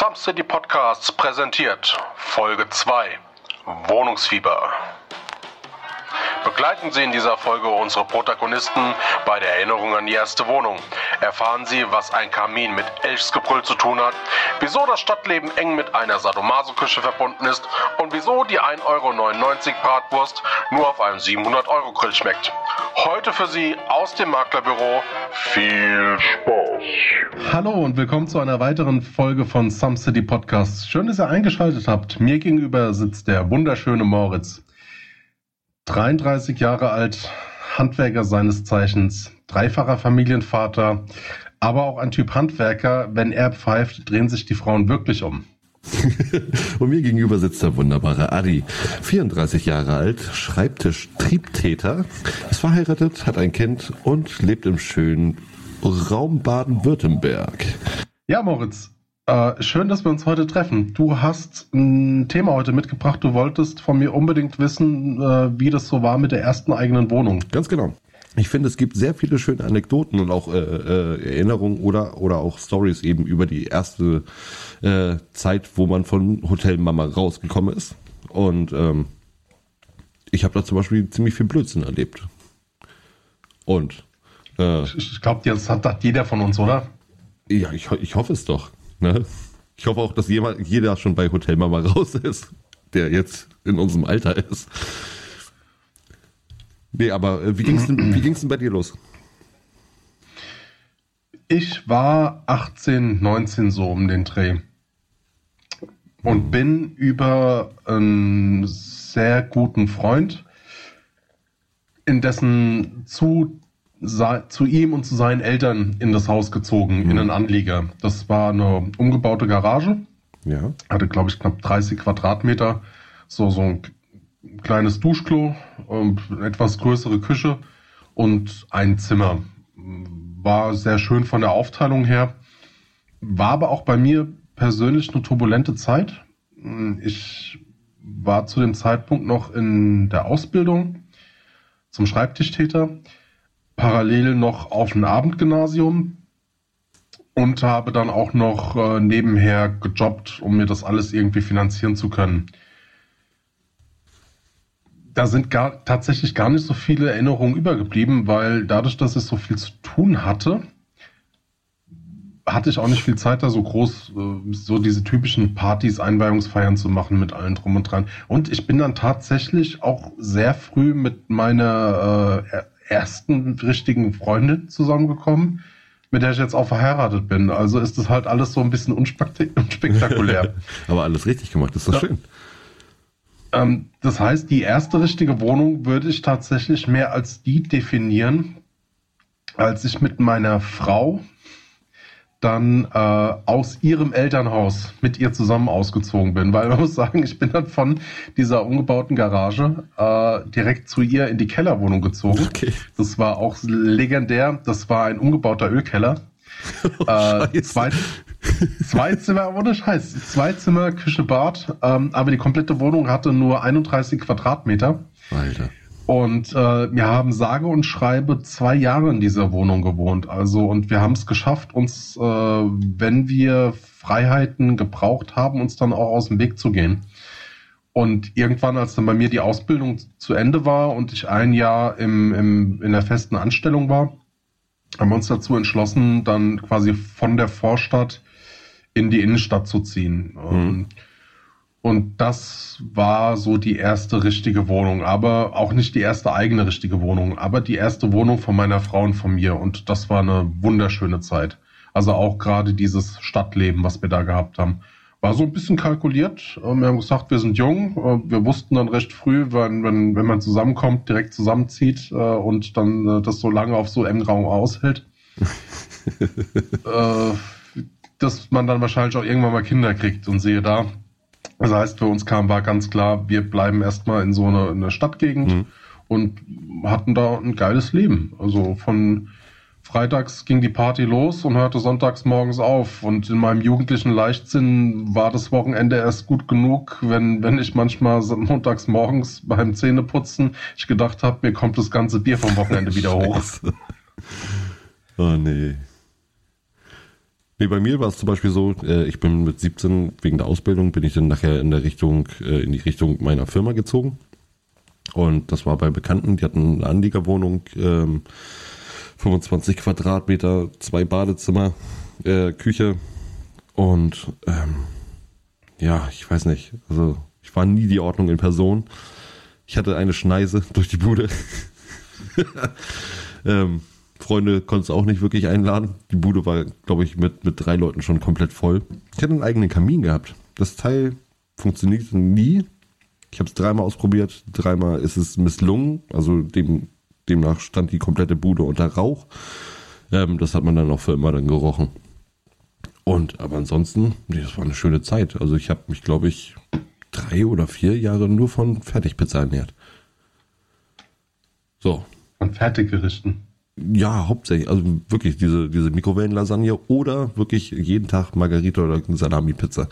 Some City Podcasts präsentiert Folge 2 Wohnungsfieber. Begleiten Sie in dieser Folge unsere Protagonisten bei der Erinnerung an die erste Wohnung. Erfahren Sie, was ein Kamin mit Elchsgebrüll zu tun hat, wieso das Stadtleben eng mit einer Sadomaso-Küche verbunden ist und wieso die 1,99 Euro Bratwurst nur auf einem 700-Euro-Grill schmeckt. Heute für Sie aus dem Maklerbüro viel Spaß. Hallo und willkommen zu einer weiteren Folge von Some City Podcasts. Schön, dass ihr eingeschaltet habt. Mir gegenüber sitzt der wunderschöne Moritz. 33 Jahre alt, Handwerker seines Zeichens, dreifacher Familienvater, aber auch ein Typ Handwerker. Wenn er pfeift, drehen sich die Frauen wirklich um. Und mir gegenüber sitzt der wunderbare Adi, 34 Jahre alt, Schreibtisch-Triebtäter, ist verheiratet, hat ein Kind und lebt im schönen Raum Baden-Württemberg. Ja, Moritz, äh, schön, dass wir uns heute treffen. Du hast ein Thema heute mitgebracht. Du wolltest von mir unbedingt wissen, äh, wie das so war mit der ersten eigenen Wohnung. Ganz genau. Ich finde, es gibt sehr viele schöne Anekdoten und auch äh, äh, Erinnerungen oder, oder auch Stories eben über die erste äh, Zeit, wo man von Hotel Mama rausgekommen ist. Und ähm, ich habe da zum Beispiel ziemlich viel Blödsinn erlebt. Und äh, ich glaube, das hat, hat jeder von uns, oder? Ja, ich, ich hoffe es doch. Ne? Ich hoffe auch, dass jemand, jeder schon bei Hotel Mama raus ist, der jetzt in unserem Alter ist. Nee, aber äh, wie ging's denn, wie ging's denn bei dir los? Ich war 18, 19 so um den Dreh. Und bin über einen sehr guten Freund, in dessen zu zu ihm und zu seinen Eltern in das Haus gezogen, mhm. in einen Anlieger. Das war eine umgebaute Garage. Ja. Hatte, glaube ich, knapp 30 Quadratmeter. So, so ein kleines Duschklo, ähm, etwas größere Küche und ein Zimmer. War sehr schön von der Aufteilung her. War aber auch bei mir persönlich eine turbulente Zeit. Ich war zu dem Zeitpunkt noch in der Ausbildung zum Schreibtischtäter parallel noch auf ein Abendgymnasium und habe dann auch noch äh, nebenher gejobbt, um mir das alles irgendwie finanzieren zu können. Da sind gar, tatsächlich gar nicht so viele Erinnerungen übergeblieben, weil dadurch, dass ich so viel zu tun hatte, hatte ich auch nicht viel Zeit, da so groß, äh, so diese typischen Partys, Einweihungsfeiern zu machen mit allen drum und dran. Und ich bin dann tatsächlich auch sehr früh mit meiner äh, ersten richtigen Freundin zusammengekommen, mit der ich jetzt auch verheiratet bin. Also ist das halt alles so ein bisschen unspektakulär. Aber alles richtig gemacht, ist doch ja. schön. Ähm, das heißt, die erste richtige Wohnung würde ich tatsächlich mehr als die definieren, als ich mit meiner Frau dann äh, aus ihrem Elternhaus mit ihr zusammen ausgezogen bin, weil man muss sagen, ich bin dann von dieser umgebauten Garage äh, direkt zu ihr in die Kellerwohnung gezogen. Okay. Das war auch legendär. Das war ein umgebauter Ölkeller. Oh, äh, zwei, zwei Zimmer, ohne Scheiß, zwei Zimmer, Küche, Bad, ähm, aber die komplette Wohnung hatte nur 31 Quadratmeter. Alter. Und äh, wir haben sage und schreibe zwei Jahre in dieser Wohnung gewohnt. Also und wir haben es geschafft, uns, äh, wenn wir Freiheiten gebraucht haben, uns dann auch aus dem Weg zu gehen. Und irgendwann, als dann bei mir die Ausbildung zu Ende war und ich ein Jahr im, im, in der festen Anstellung war, haben wir uns dazu entschlossen, dann quasi von der Vorstadt in die Innenstadt zu ziehen. Mhm. Und das war so die erste richtige Wohnung, aber auch nicht die erste eigene richtige Wohnung, aber die erste Wohnung von meiner Frau und von mir. Und das war eine wunderschöne Zeit. Also auch gerade dieses Stadtleben, was wir da gehabt haben. War so ein bisschen kalkuliert. Wir haben gesagt, wir sind jung. Wir wussten dann recht früh, wenn, wenn, wenn man zusammenkommt, direkt zusammenzieht äh, und dann äh, das so lange auf so engem Raum aushält. Äh, dass man dann wahrscheinlich auch irgendwann mal Kinder kriegt und sehe da, das heißt, für uns kam, war ganz klar, wir bleiben erstmal in so einer eine Stadtgegend mhm. und hatten da ein geiles Leben. Also von freitags ging die Party los und hörte sonntags morgens auf. Und in meinem jugendlichen Leichtsinn war das Wochenende erst gut genug, wenn, wenn ich manchmal montags morgens beim Zähneputzen ich gedacht habe, mir kommt das ganze Bier vom Wochenende wieder hoch. oh nee. Nee, bei mir war es zum Beispiel so, äh, ich bin mit 17 wegen der Ausbildung, bin ich dann nachher in der Richtung, äh, in die Richtung meiner Firma gezogen. Und das war bei Bekannten, die hatten eine Anliegerwohnung, ähm, 25 Quadratmeter, zwei Badezimmer, äh, Küche und ähm, ja, ich weiß nicht, also ich war nie die Ordnung in Person. Ich hatte eine Schneise durch die Bude. ähm, Freunde konnte es auch nicht wirklich einladen. Die Bude war, glaube ich, mit, mit drei Leuten schon komplett voll. Ich hatte einen eigenen Kamin gehabt. Das Teil funktionierte nie. Ich habe es dreimal ausprobiert. Dreimal ist es misslungen. Also dem, demnach stand die komplette Bude unter Rauch. Ähm, das hat man dann auch für immer dann gerochen. Und aber ansonsten, nee, das war eine schöne Zeit. Also ich habe mich, glaube ich, drei oder vier Jahre nur von Fertigpizza ernährt. So. Von Fertiggerichten. Ja, hauptsächlich. Also wirklich diese, diese Mikrowellenlasagne oder wirklich jeden Tag Margarita oder Salami-Pizza.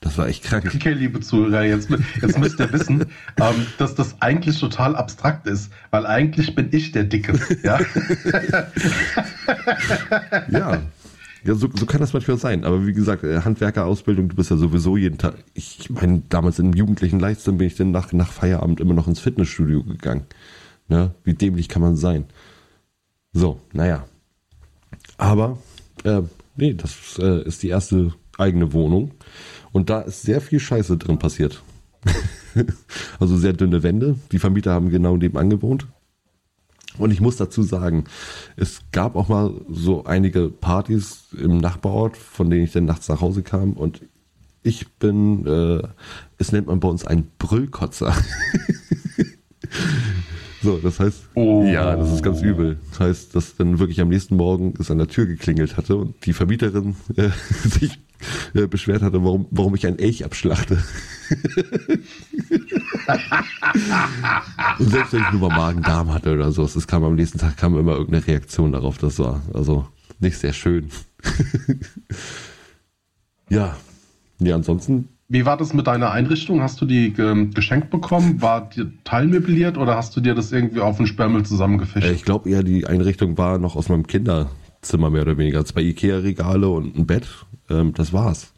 Das war echt krank. Okay, liebe Zuhörer, jetzt, jetzt müsst ihr wissen, ähm, dass das eigentlich total abstrakt ist, weil eigentlich bin ich der Dicke. Ja, ja. ja so, so kann das manchmal sein. Aber wie gesagt, äh, Handwerkerausbildung, du bist ja sowieso jeden Tag. Ich meine, damals im jugendlichen Leichtsinn bin ich dann nach, nach Feierabend immer noch ins Fitnessstudio gegangen. Ne? Wie dämlich kann man sein? So, naja. Aber, äh, nee, das äh, ist die erste eigene Wohnung. Und da ist sehr viel Scheiße drin passiert. also sehr dünne Wände. Die Vermieter haben genau nebenan gewohnt. Und ich muss dazu sagen, es gab auch mal so einige Partys im Nachbarort, von denen ich dann nachts nach Hause kam. Und ich bin, äh, es nennt man bei uns einen Brüllkotzer. So, das heißt, oh. ja, das ist ganz übel. Das heißt, dass dann wirklich am nächsten Morgen es an der Tür geklingelt hatte und die Vermieterin äh, sich äh, beschwert hatte, warum, warum ich ein Elch abschlachte. und selbst wenn ich nur mal Magen-Darm hatte oder so, es kam am nächsten Tag kam immer irgendeine Reaktion darauf. Das war also nicht sehr schön. ja. Ja, ansonsten wie war das mit deiner Einrichtung? Hast du die ähm, geschenkt bekommen? War die teilmöbliert oder hast du dir das irgendwie auf den Sperrmüll zusammengefischt? Äh, ich glaube eher, die Einrichtung war noch aus meinem Kinderzimmer mehr oder weniger. Zwei Ikea-Regale und ein Bett. Ähm, das war's.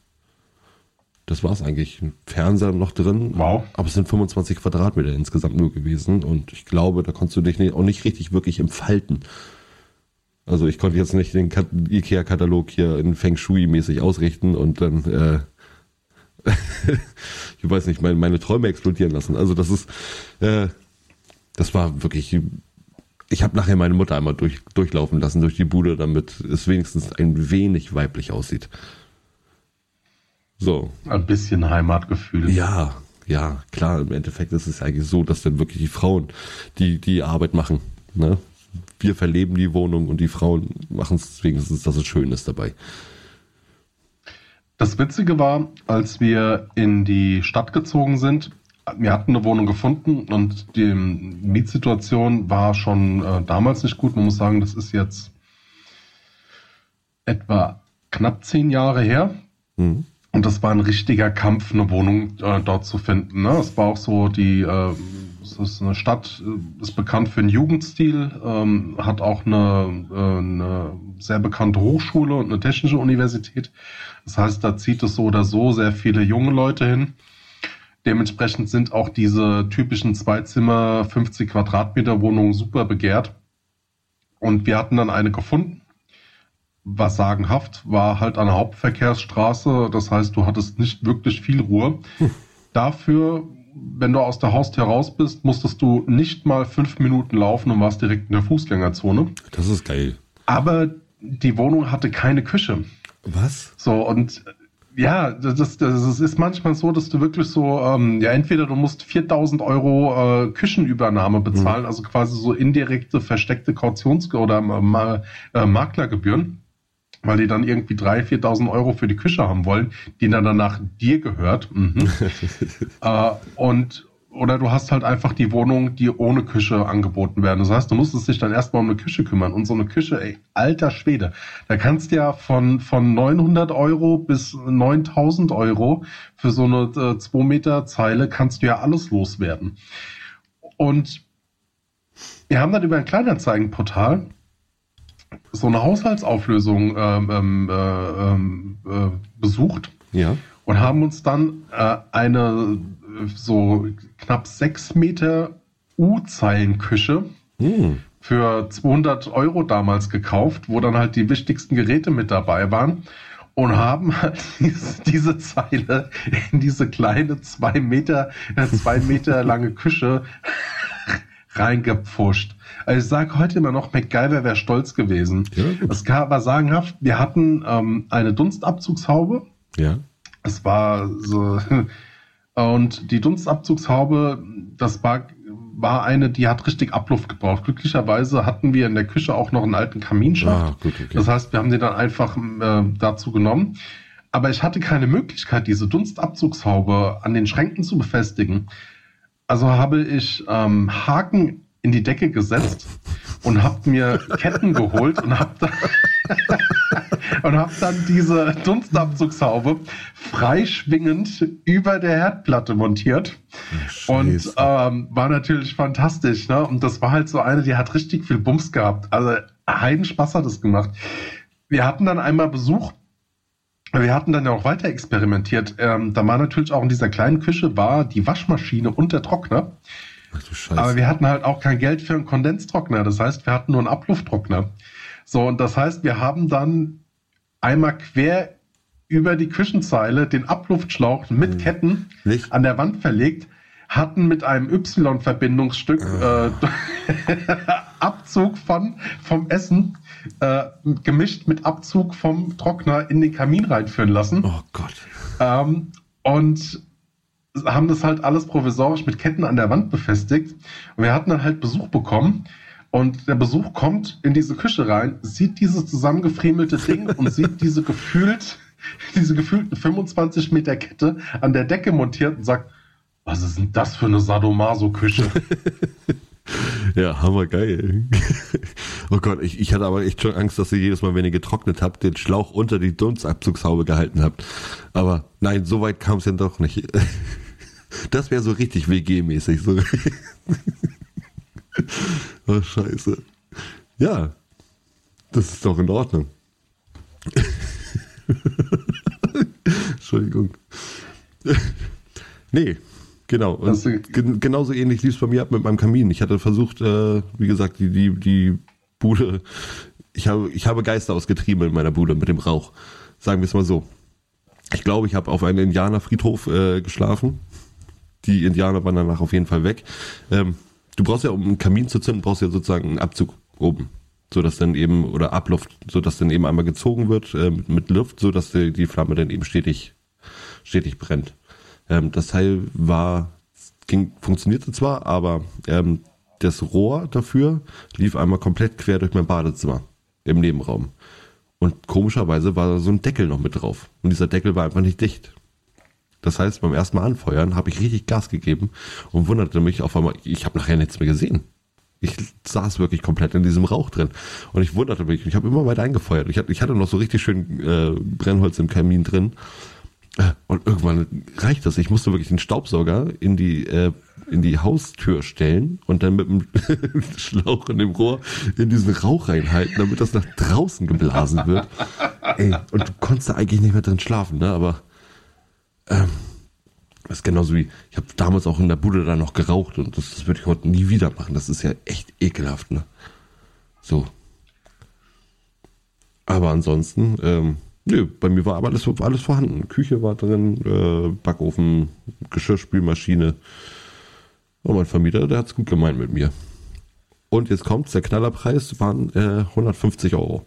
Das war's eigentlich. Ein Fernseher noch drin. Wow. Aber es sind 25 Quadratmeter insgesamt nur gewesen. Und ich glaube, da konntest du dich auch nicht richtig wirklich entfalten. Also ich konnte jetzt nicht den Ikea-Katalog hier in Feng Shui-mäßig ausrichten und dann äh, ich weiß nicht, meine, meine Träume explodieren lassen. Also das ist, äh, das war wirklich, ich habe nachher meine Mutter einmal durch, durchlaufen lassen durch die Bude, damit es wenigstens ein wenig weiblich aussieht. So. Ein bisschen Heimatgefühl. Ja, ja, klar, im Endeffekt ist es eigentlich so, dass dann wirklich die Frauen die, die Arbeit machen. Ne? Wir verleben die Wohnung und die Frauen machen es wenigstens, dass es schön ist dabei. Das Witzige war, als wir in die Stadt gezogen sind, wir hatten eine Wohnung gefunden und die Mietsituation war schon äh, damals nicht gut. Man muss sagen, das ist jetzt etwa knapp zehn Jahre her. Mhm. Und das war ein richtiger Kampf, eine Wohnung äh, dort zu finden. Ne? Es war auch so, die äh, es ist eine Stadt, äh, ist bekannt für den Jugendstil, ähm, hat auch eine, äh, eine sehr bekannte Hochschule und eine technische Universität. Das heißt, da zieht es so oder so sehr viele junge Leute hin. Dementsprechend sind auch diese typischen Zweizimmer, 50 Quadratmeter Wohnungen super begehrt. Und wir hatten dann eine gefunden. Was sagenhaft war halt eine Hauptverkehrsstraße. Das heißt, du hattest nicht wirklich viel Ruhe. Dafür, wenn du aus der Haustür raus bist, musstest du nicht mal fünf Minuten laufen und warst direkt in der Fußgängerzone. Das ist geil. Aber die Wohnung hatte keine Küche. Was? So, und ja, das, das ist manchmal so, dass du wirklich so, ähm, ja, entweder du musst 4000 Euro äh, Küchenübernahme bezahlen, mhm. also quasi so indirekte, versteckte Kautions- oder äh, Maklergebühren, weil die dann irgendwie 3.000, 4.000 Euro für die Küche haben wollen, die dann danach dir gehört. Mhm. äh, und oder du hast halt einfach die Wohnung, die ohne Küche angeboten werden. Das heißt, du musstest dich dann erstmal um eine Küche kümmern. Und so eine Küche, ey, alter Schwede, da kannst du ja von, von 900 Euro bis 9000 Euro für so eine äh, 2 Meter Zeile kannst du ja alles loswerden. Und wir haben dann über ein Kleinanzeigenportal so eine Haushaltsauflösung ähm, ähm, äh, ähm, äh, besucht Ja. und haben uns dann äh, eine so knapp sechs Meter U-Zeilenküche Hm. für 200 Euro damals gekauft, wo dann halt die wichtigsten Geräte mit dabei waren und haben halt diese, diese Zeile in diese kleine zwei Meter, äh, zwei Meter lange Küche reingepfuscht. Also ich sage heute immer noch, MacGyver wäre stolz gewesen. Ja. Es gab- war sagenhaft, wir hatten ähm, eine Dunstabzugshaube, Ja. es war so. Und die Dunstabzugshaube, das war, war eine, die hat richtig Abluft gebraucht. Glücklicherweise hatten wir in der Küche auch noch einen alten Kaminschacht. Ah, gut, okay. Das heißt, wir haben den dann einfach äh, dazu genommen. Aber ich hatte keine Möglichkeit, diese Dunstabzugshaube an den Schränken zu befestigen. Also habe ich ähm, Haken in die Decke gesetzt und habe mir Ketten geholt und habe dann, und hab dann diese Dunstabzugshaube freischwingend über der Herdplatte montiert. Und Scheiße. ähm, war natürlich fantastisch. Ne? Und das war halt so eine, die hat richtig viel Bums gehabt. Also Heiden Spaß hat es gemacht. Wir hatten dann einmal Besuch. Wir hatten dann ja auch weiter experimentiert. Ähm, da war natürlich auch in dieser kleinen Küche war die Waschmaschine und der Trockner. Ach du Scheiße. Aber wir hatten halt auch kein Geld für einen Kondenstrockner. Das heißt, wir hatten nur einen Ablufttrockner. So, und das heißt, wir haben dann einmal quer über die Küchenzeile den Abluftschlauch mit Ketten Nicht? an der Wand verlegt, hatten mit einem Y-Verbindungsstück äh, Abzug von, vom Essen äh, gemischt mit Abzug vom Trockner in den Kamin reinführen lassen. oh Gott. Ähm, und haben das halt alles provisorisch mit Ketten an der Wand befestigt. Und wir hatten dann halt Besuch bekommen. Und der Besuch kommt in diese Küche rein, sieht dieses zusammengefriemelte Ding und sieht diese gefühlt, diese gefühlten 25 Meter Kette an der Decke montiert und sagt, was ist denn das für eine Sadomaso-Küche? Ja, hammergeil. oh Gott, ich, ich hatte aber echt schon Angst, dass ihr jedes Mal, wenn ihr getrocknet habt, den Schlauch unter die Dunstabzugshaube gehalten habt. Aber nein, so weit kam es ja doch nicht. Das wäre so richtig WG-mäßig. So. oh, scheiße. Ja, das ist doch in Ordnung. Entschuldigung. nee, genau. Und gen genauso ähnlich lief es bei mir ab mit meinem Kamin. Ich hatte versucht, äh, wie gesagt, die, die, die Bude, ich habe, ich habe Geister ausgetrieben in meiner Bude mit dem Rauch. Sagen wir es mal so. Ich glaube, ich habe auf einem Indianerfriedhof äh, geschlafen. Die Indianer waren danach auf jeden Fall weg. Ähm, du brauchst ja, um einen Kamin zu zünden, brauchst ja sozusagen einen Abzug oben. So dass dann eben, oder Abluft, so dass dann eben einmal gezogen wird äh, mit, mit Luft, so dass die, die Flamme dann eben stetig, stetig brennt. Ähm, das Teil war, ging, funktionierte zwar, aber ähm, das Rohr dafür lief einmal komplett quer durch mein Badezimmer im Nebenraum. Und komischerweise war da so ein Deckel noch mit drauf. Und dieser Deckel war einfach nicht dicht. Das heißt, beim ersten Mal anfeuern habe ich richtig Gas gegeben und wunderte mich auf einmal, ich habe nachher nichts mehr gesehen. Ich saß wirklich komplett in diesem Rauch drin. Und ich wunderte mich, ich habe immer weiter eingefeuert. Ich hatte, noch so richtig schön äh, Brennholz im Kamin drin. Und irgendwann reicht das. Ich musste wirklich den Staubsauger in die, äh, in die Haustür stellen und dann mit dem Schlauch in dem Rohr in diesen Rauch reinhalten, damit das nach draußen geblasen wird. Ey, und du konntest da eigentlich nicht mehr drin schlafen, ne? Aber ähm, das ist genauso wie, ich habe damals auch in der Bude da noch geraucht und das, das würde ich heute nie wieder machen. Das ist ja echt ekelhaft, ne? So. Aber ansonsten, ähm, nö, bei mir war aber alles, alles vorhanden. Küche war drin, äh, Backofen, Geschirrspülmaschine. Und mein Vermieter, der hat's gut gemeint mit mir. Und jetzt kommt's, der Knallerpreis waren äh, 150 Euro.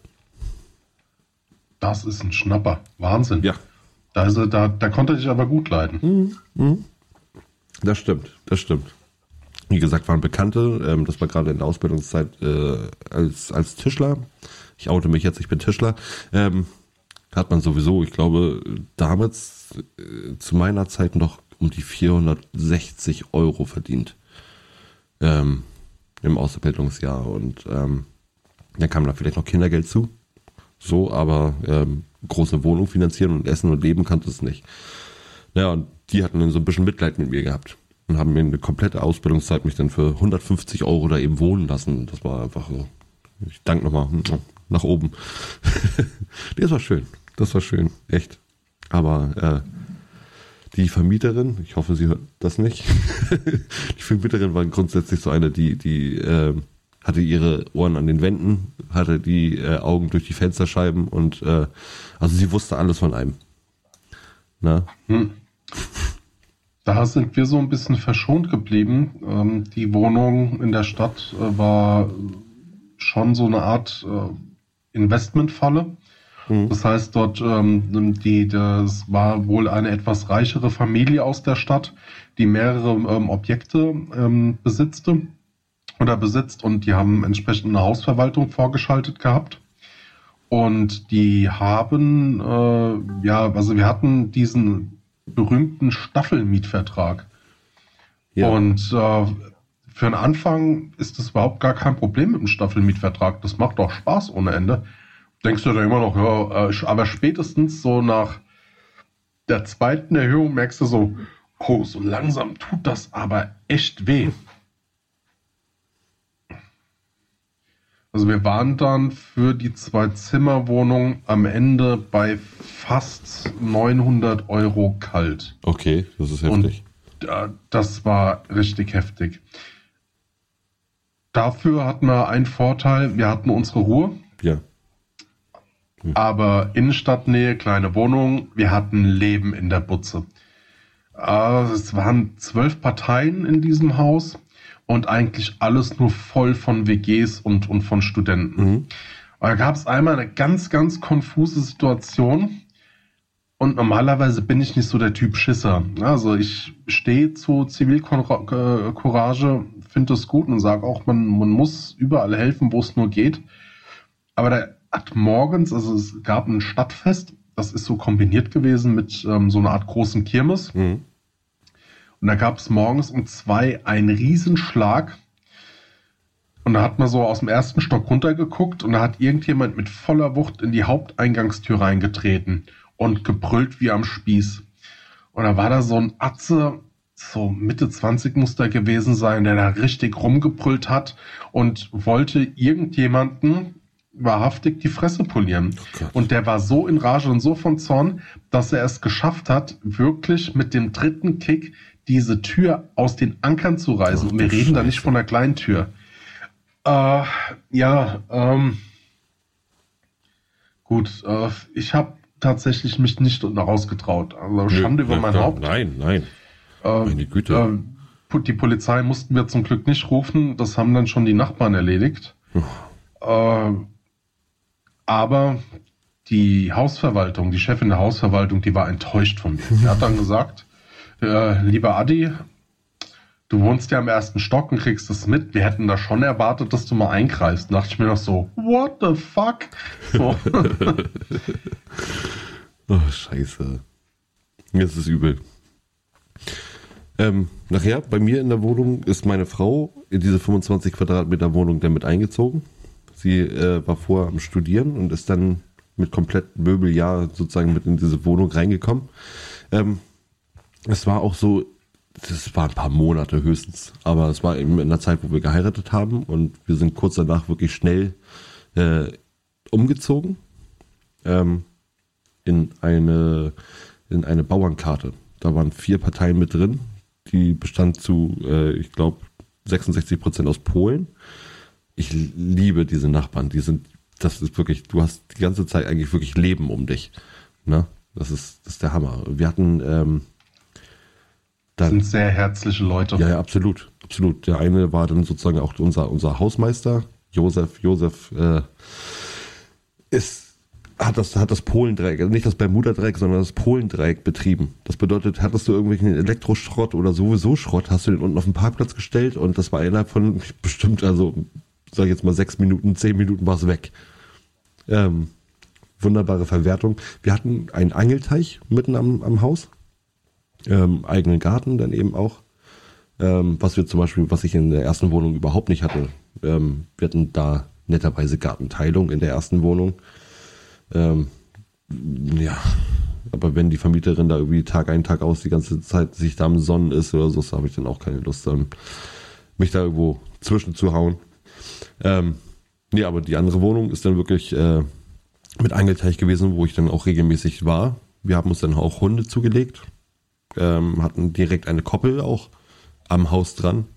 Das ist ein Schnapper. Wahnsinn. Ja, Also da, da konnte ich aber gut leiden. Das stimmt, das stimmt. Wie gesagt, waren Bekannte, ähm, das war gerade in der Ausbildungszeit äh, als, als Tischler. Ich oute mich jetzt, ich bin Tischler. Ähm, hat man sowieso, ich glaube, damals äh, zu meiner Zeit noch um die 460 Euro verdient. Ähm, Im Ausbildungsjahr. Und ähm, dann kam da vielleicht noch Kindergeld zu. So, aber ähm, große Wohnung finanzieren und essen und leben kannte es nicht. Ja, und die hatten dann so ein bisschen Mitleid mit mir gehabt und haben mir eine komplette Ausbildungszeit mich dann für 150 Euro da eben wohnen lassen. Das war einfach so Ich danke nochmal nach oben. das war schön. Das war schön. Echt. Aber äh, die Vermieterin, ich hoffe, sie hört das nicht. die Vermieterin war grundsätzlich so eine, die, die äh, hatte ihre Ohren an den Wänden, hatte die äh, Augen durch die Fensterscheiben und äh, also sie wusste alles von einem. Na? Hm. Da sind wir so ein bisschen verschont geblieben. Ähm, die Wohnung in der Stadt äh, war schon so eine Art äh, Investmentfalle. Mhm. Das heißt, dort, ähm, die, das war wohl eine etwas reichere Familie aus der Stadt, die mehrere ähm, Objekte ähm, besitzte oder besitzt und die haben entsprechend eine Hausverwaltung vorgeschaltet gehabt. Und die haben, äh, ja, also wir hatten diesen berühmten Staffelmietvertrag. Ja. Und äh, für den Anfang ist das überhaupt gar kein Problem mit dem Staffelmietvertrag. Das macht doch Spaß ohne Ende denkst du dann immer noch, ja, äh, aber spätestens so nach der zweiten Erhöhung merkst du so, oh, so langsam tut das aber echt weh. Also wir waren dann für die Zwei-Zimmer-Wohnung am Ende bei fast 900 Euro kalt. Okay, das ist heftig. Und, äh, das war richtig heftig. Dafür hatten wir einen Vorteil, wir hatten unsere Ruhe. Ja. Hm. Aber Innenstadtnähe, kleine Wohnung, wir hatten Leben in der Butze. Äh, es waren zwölf Parteien in diesem Haus und eigentlich alles nur voll von WGs und, und von Studenten. Mhm. Da gab es einmal eine ganz, ganz konfuse Situation. Und normalerweise bin ich nicht so der Typ Schisser. Also ich stehe zu Zivilcourage, finde es gut und sage auch, man, man muss überall helfen, wo es nur geht. Aber da hat morgens, also es gab ein Stadtfest, das ist so kombiniert gewesen mit ähm, so einer Art großen Kirmes. Mhm. Und da gab es morgens um zwei einen Riesenschlag. Und da hat man so aus dem ersten Stock runtergeguckt und da hat irgendjemand mit voller Wucht in die Haupteingangstür reingetreten und gebrüllt wie am Spieß. Und da war da so ein Atze, so Mitte 20 muss da gewesen sein, der da richtig rumgebrüllt hat und wollte irgendjemanden wahrhaftig die Fresse polieren. Oh und der war so in Rage und so von Zorn, dass er es geschafft hat, wirklich mit dem dritten Kick diese Tür aus den Ankern zu reißen. Oh, und wir reden Scheiße. da nicht von einer kleinen Tür. Äh, ja, ähm, gut, äh, ich habe tatsächlich mich nicht rausgetraut. Also Schande über mein ja, Haupt. Nein, nein. Äh, Meine Güte. Äh, die Polizei mussten wir zum Glück nicht rufen. Das haben dann schon die Nachbarn erledigt. Äh, aber die Hausverwaltung, die Chefin der Hausverwaltung, die war enttäuscht von mir. Sie hat dann gesagt, äh, lieber Adi, du wohnst ja im ersten Stock und kriegst das mit. Wir hätten da schon erwartet, dass du mal eingreifst. Da dachte ich mir noch so, what the fuck? So. oh, scheiße. Jetzt ist übel. Ähm, nachher, bei mir in der Wohnung ist meine Frau in diese 25 Quadratmeter Wohnung damit eingezogen. Sie äh, war vorher am Studieren und ist dann mit komplettem Möbeljahr sozusagen mit in diese Wohnung reingekommen. Ähm, es war auch so, das war ein paar Monate höchstens, aber es war eben in der Zeit, wo wir geheiratet haben und wir sind kurz danach wirklich schnell äh, umgezogen ähm, in eine in eine Bauernkarte. Da waren vier Parteien mit drin. Die bestand zu, äh, ich glaube, 66 Prozent aus Polen ich liebe diese Nachbarn. Die sind, das ist wirklich, du hast die ganze Zeit eigentlich wirklich Leben um dich. Ne? Das ist, das ist der Hammer. Wir hatten, ähm, das sind sehr herzliche Leute. Ja, ja, absolut, absolut. Der eine war dann sozusagen auch unser, unser Hausmeister, Josef. Josef äh, ist hat das, hat das Polendreieck, also nicht das Bermuda-Dreieck, sondern das Polendreieck betrieben. Das bedeutet, hattest du irgendwelchen Elektroschrott oder sowieso Schrott, hast du den unten auf den Parkplatz gestellt und das war innerhalb von bestimmt, also sag ich jetzt mal sechs Minuten, zehn Minuten war es weg. Ähm, wunderbare Verwertung. Wir hatten einen Angelteich mitten am, am Haus. Ähm, eigenen Garten dann eben auch. Ähm, was wir zum Beispiel, was ich in der ersten Wohnung überhaupt nicht hatte. Ähm, wir hatten da netterweise Gartenteilung in der ersten Wohnung. Ähm, ja, aber wenn die Vermieterin da irgendwie Tag ein, Tag aus die ganze Zeit sich da am Sonnen ist oder so, so habe ich dann auch keine Lust, dann mich da irgendwo zwischenzuhauen. Ähm, Nee, aber die andere Wohnung ist dann wirklich äh, mit Angelteich gewesen, wo ich dann auch regelmäßig war. Wir haben uns dann auch Hunde zugelegt, ähm, hatten direkt eine Koppel auch am Haus dran,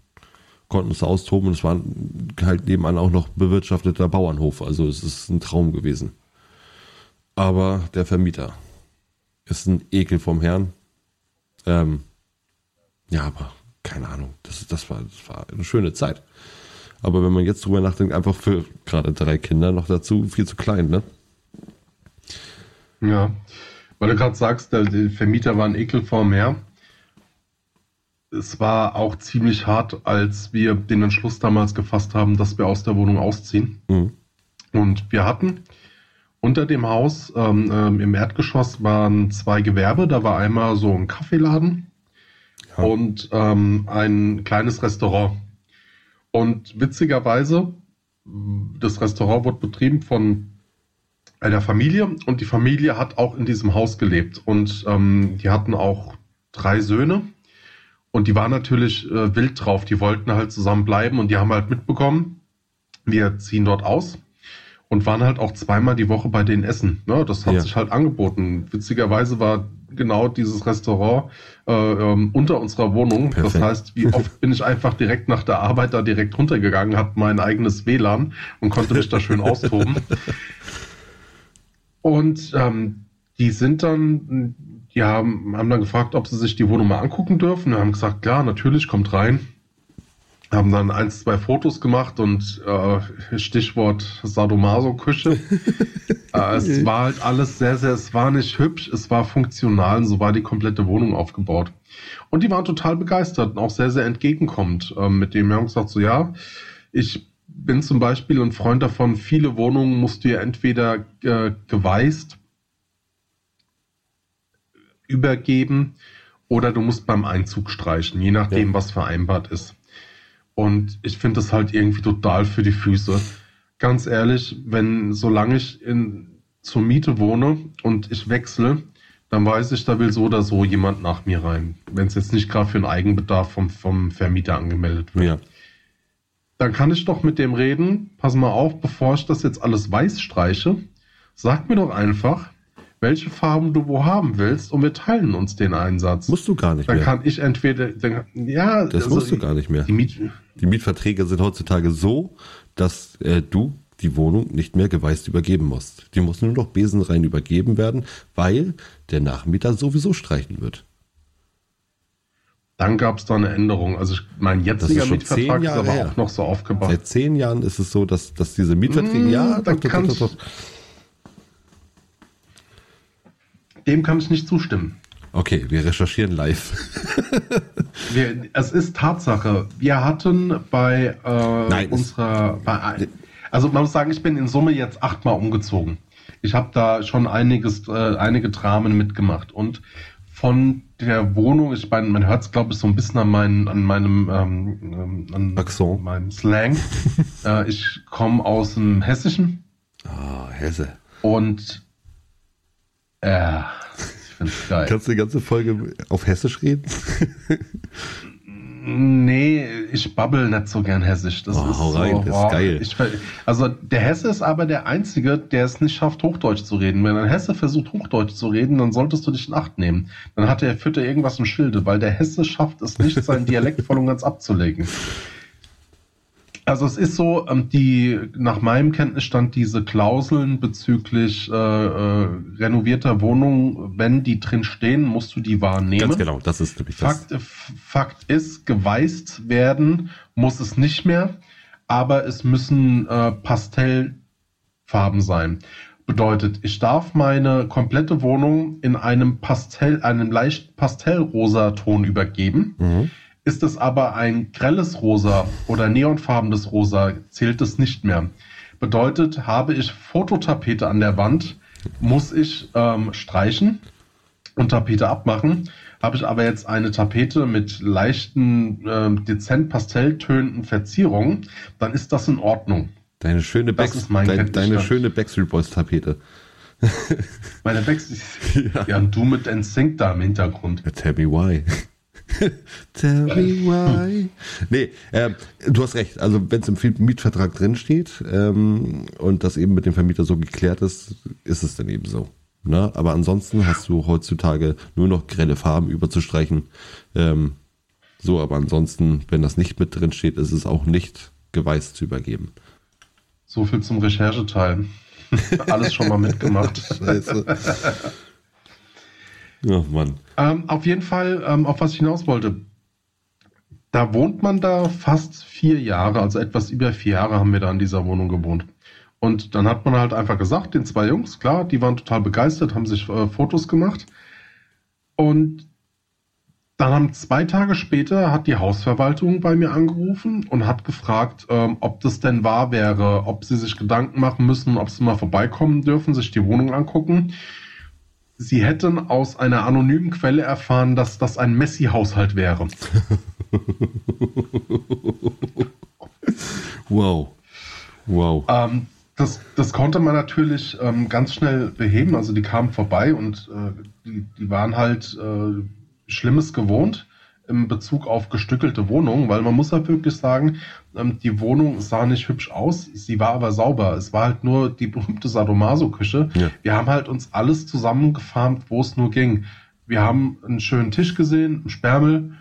konnten uns austoben und es war halt nebenan auch noch bewirtschafteter Bauernhof. Also es ist ein Traum gewesen. Aber der Vermieter ist ein Ekel vom Herrn. Ähm, ja, aber keine Ahnung. Das, das, war, das war eine schöne Zeit. Aber wenn man jetzt drüber nachdenkt, einfach für gerade drei Kinder noch dazu viel zu klein, ne? Ja, weil du gerade sagst, der, der Vermieter war ein Ekel vor Meer. Es war auch ziemlich hart, als wir den Entschluss damals gefasst haben, dass wir aus der Wohnung ausziehen. Mhm. Und wir hatten unter dem Haus ähm, ähm, im Erdgeschoss waren zwei Gewerbe. Da war einmal so ein Kaffeeladen ja. und ähm, ein kleines Restaurant. Und witzigerweise, das Restaurant wurde betrieben von einer Familie und die Familie hat auch in diesem Haus gelebt. Und ähm, die hatten auch drei Söhne. Und die waren natürlich äh, wild drauf. Die wollten halt zusammen bleiben und die haben halt mitbekommen, wir ziehen dort aus und waren halt auch zweimal die Woche bei denen essen. Ne? Das hat ja. sich halt angeboten. Witzigerweise war genau dieses Restaurant äh, ähm, unter unserer Wohnung. Perfekt. Das heißt, wie oft bin ich einfach direkt nach der Arbeit da direkt runtergegangen, hatte mein eigenes WLAN und konnte mich da schön austoben. Und ähm, die sind dann, die haben, haben dann gefragt, ob sie sich die Wohnung mal angucken dürfen. Wir haben gesagt, klar, natürlich, kommt rein. Haben dann ein, zwei Fotos gemacht und äh, Stichwort Sadomaso-Küche. äh, es war halt alles sehr, sehr, es war nicht hübsch, es war funktional und so war die komplette Wohnung aufgebaut. Und die waren total begeistert und auch sehr, sehr entgegenkommend. Äh, mit dem haben gesagt, so ja, ich bin zum Beispiel ein Freund davon, viele Wohnungen musst du ja entweder äh, geweißt übergeben oder du musst beim Einzug streichen, je nachdem, ja. was vereinbart ist. Und ich finde das halt irgendwie total für die Füße. Ganz ehrlich, wenn, solange ich in, zur Miete wohne und ich wechsle, dann weiß ich, da will so oder so jemand nach mir rein. Wenn es jetzt nicht gerade für einen Eigenbedarf vom, vom Vermieter angemeldet wird. Ja dann kann ich doch mit dem reden, pass mal auf, bevor ich das jetzt alles weiß streiche, sag mir doch einfach, welche Farben du wo haben willst und wir teilen uns den Einsatz. Musst du gar nicht dann mehr. Dann kann ich entweder, dann, ja. Das also, musst du gar nicht mehr. Die, Miet die Mietverträge sind heutzutage so, dass äh, du die Wohnung nicht mehr geweißt übergeben musst. Die muss nur noch besenrein übergeben werden, weil der Nachmieter sowieso streichen wird. Dann gab es da eine Änderung. Also mein jetziger Mietvertrag ist aber her. auch noch so aufgebaut. Seit zehn Jahren ist es so, dass, dass diese Mietverträge, mmh, ja, doch, doch, doch, doch, Dem kann ich nicht zustimmen. Okay, wir recherchieren live. wir, es ist Tatsache. Wir hatten bei äh, Nein, unserer, bei, also man muss sagen, ich bin in Summe jetzt achtmal umgezogen. Ich habe da schon einiges, äh, einige Dramen mitgemacht und von der Wohnung, ich meine, man hört es, glaube ich, so ein bisschen an, mein, an meinem ähm, ähm an Accent. meinem Slang. äh, ich komme aus dem Hessischen. Ah, oh, Hesse. Und äh, ich finde es geil. Kannst du die ganze Folge auf Hessisch reden? Nee, ich babbel nicht so gern hessisch. Das oh, ist hau rein, so, das ist geil. Ich, also der Hesse ist aber der Einzige, der es nicht schafft, Hochdeutsch zu reden. Wenn ein Hesse versucht, Hochdeutsch zu reden, dann solltest du dich in Acht nehmen. Dann hat er, führt er irgendwas im Schilde, weil der Hesse schafft es nicht, seinen Dialekt voll und ganz abzulegen. Also es ist so, ähm, die nach meinem Kenntnisstand diese Klauseln bezüglich äh, äh, renovierter Wohnungen, wenn die drin stehen, musst du die wahrnehmen. Ganz genau, das ist nämlich Fakt, das. Fakt ist, geweißt werden muss es nicht mehr, aber es müssen äh, Pastellfarben sein. Bedeutet, ich darf meine komplette Wohnung in einem Pastell, einem leicht pastellrosa Ton übergeben. Mhm. Ist es aber ein grelles Rosa oder neonfarbenes Rosa, zählt es nicht mehr. Bedeutet, habe ich Fototapete an der Wand, muss ich ähm, streichen und Tapete abmachen. Habe ich aber jetzt eine Tapete mit leichten, äh, dezent pastelltönenden Verzierungen, dann ist das in Ordnung. Deine schöne, Backs dein, deine schöne Backstreet Boys Tapete. Meine Backstreet. ja. ja, und du mit NSYNC da im Hintergrund. Tell me why. Tell me why. Nee, äh, du hast recht. Also wenn es im Mietvertrag drinsteht ähm, und das eben mit dem Vermieter so geklärt ist, ist es dann eben so. Ne? Aber ansonsten hast du heutzutage nur noch grelle Farben überzustreichen. Ähm, so, aber ansonsten, wenn das nicht mit drin steht, ist es auch nicht geweißt zu übergeben. So viel zum Rechercheteil. Alles schon mal mitgemacht. Scheiße. Oh Mann. Ähm, auf jeden Fall, ähm, auf was ich hinaus wollte. Da wohnt man da fast vier Jahre, also etwas über vier Jahre haben wir da in dieser Wohnung gewohnt. Und dann hat man halt einfach gesagt, den zwei Jungs, klar, die waren total begeistert, haben sich äh, Fotos gemacht. Und dann haben zwei Tage später hat die Hausverwaltung bei mir angerufen und hat gefragt, ähm, ob das denn wahr wäre, ob sie sich Gedanken machen müssen, ob sie mal vorbeikommen dürfen, sich die Wohnung angucken. Sie hätten aus einer anonymen Quelle erfahren, dass das ein Messi-Haushalt wäre. wow. Wow. Ähm, das, das konnte man natürlich ähm, ganz schnell beheben. Also die kamen vorbei und äh, die, die waren halt äh, Schlimmes gewohnt im Bezug auf gestückelte Wohnungen, weil man muss halt wirklich sagen, ähm, die Wohnung sah nicht hübsch aus, sie war aber sauber. Es war halt nur die berühmte Sadomaso-Küche. Ja. Wir haben halt uns alles zusammengefarmt, wo es nur ging. Wir haben einen schönen Tisch gesehen, einen Sperrmel.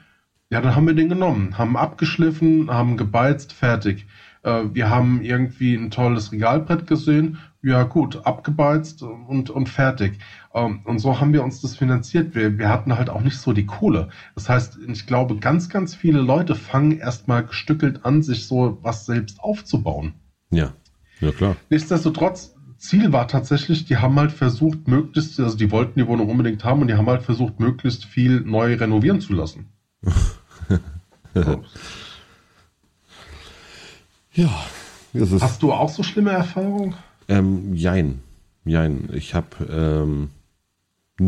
Ja, dann haben wir den genommen, haben abgeschliffen, haben gebeizt, fertig. Äh, wir haben irgendwie ein tolles Regalbrett gesehen. Ja, gut, abgebeizt und, und fertig. Ähm, und so haben wir uns das finanziert. Wir, wir hatten halt auch nicht so die Kohle. Das heißt, ich glaube, ganz, ganz viele Leute fangen erstmal gestückelt an, sich so was selbst aufzubauen. Ja, ja klar. Nichtsdestotrotz, Ziel war tatsächlich, die haben halt versucht, möglichst, also die wollten die Wohnung unbedingt haben und die haben halt versucht, möglichst viel neu renovieren zu lassen. so. Ja. Hast du auch so schlimme Erfahrungen? Ähm, jein. Jein. Ich habe ähm,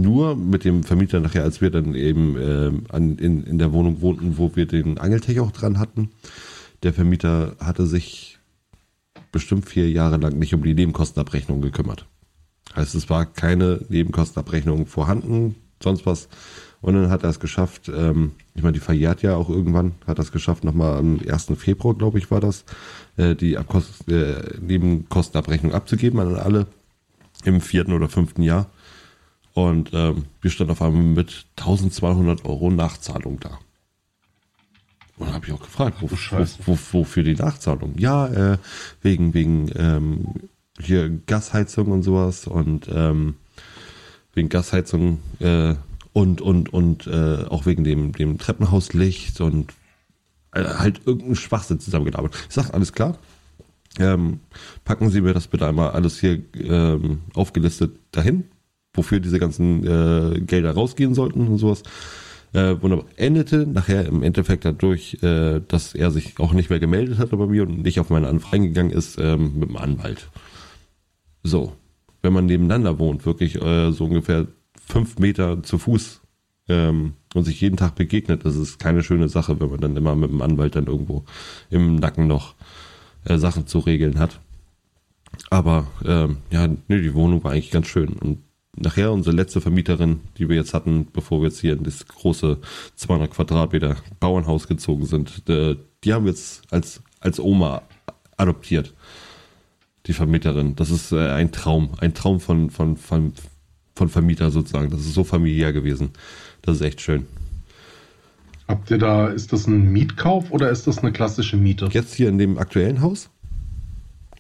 nur mit dem Vermieter nachher, als wir dann eben ähm, an, in, in der Wohnung wohnten, wo wir den Angeltech auch dran hatten, der Vermieter hatte sich bestimmt vier Jahre lang nicht um die Nebenkostenabrechnung gekümmert. Heißt, es war keine Nebenkostenabrechnung vorhanden, sonst was. Und dann hat er es geschafft, ähm, ich meine, die verjährt ja auch irgendwann, hat er es geschafft, nochmal am 1. Februar, glaube ich, war das, äh, die Abkost äh, Nebenkostenabrechnung abzugeben an alle im vierten oder fünften Jahr. Und ähm, wir standen auf einmal mit 1200 Euro Nachzahlung da. Und dann habe ich auch gefragt, wo, wo, wo, wofür die Nachzahlung? Ja, äh, wegen, wegen ähm, hier Gasheizung und sowas und ähm, wegen Gasheizung äh, und und und äh, auch wegen dem dem Treppenhauslicht und äh, halt irgendeinen Schwachsinn zusammengelabert. Ich sag alles klar. Ähm, packen Sie mir das bitte einmal alles hier ähm, aufgelistet dahin, wofür diese ganzen äh, Gelder rausgehen sollten und sowas. Äh, wunderbar. Endete nachher im Endeffekt dadurch, äh, dass er sich auch nicht mehr gemeldet hatte bei mir und nicht auf meine Anfrage eingegangen ist ähm, mit dem Anwalt. So, wenn man nebeneinander wohnt, wirklich äh, so ungefähr fünf Meter zu Fuß ähm, und sich jeden Tag begegnet, das ist keine schöne Sache, wenn man dann immer mit dem Anwalt dann irgendwo im Nacken noch äh, Sachen zu regeln hat. Aber ähm, ja, nee, die Wohnung war eigentlich ganz schön. Und nachher unsere letzte Vermieterin, die wir jetzt hatten, bevor wir jetzt hier in das große 200 Quadratmeter Bauernhaus gezogen sind, äh, die haben wir jetzt als, als Oma adoptiert. Die Vermieterin. Das ist äh, ein Traum. Ein Traum von, von, von, von Vermieter sozusagen. Das ist so familiär gewesen. Das ist echt schön. Habt ihr da, ist das ein Mietkauf oder ist das eine klassische Miete? Jetzt hier in dem aktuellen Haus?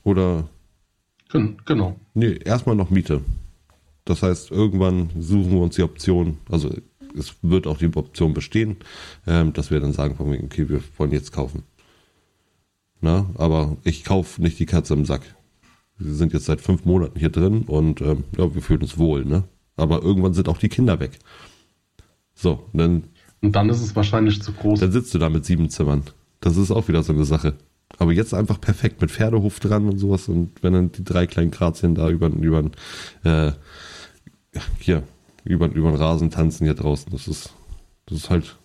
Oder? Gen genau. Nee, erstmal noch Miete. Das heißt, irgendwann suchen wir uns die Option, also es wird auch die Option bestehen, ähm, dass wir dann sagen, okay, wir wollen jetzt kaufen. Na, aber ich kaufe nicht die Katze im Sack. Wir sind jetzt seit fünf Monaten hier drin und ähm, ja, wir fühlen uns wohl, ne? Aber irgendwann sind auch die Kinder weg. So, dann. Und dann ist es wahrscheinlich zu groß. Dann sitzt du da mit sieben Zimmern. Das ist auch wieder so eine Sache. Aber jetzt einfach perfekt mit Pferdehof dran und sowas. Und wenn dann die drei kleinen Grazien da über, über, äh, hier, über, über den Rasen tanzen hier draußen, das ist, das ist halt.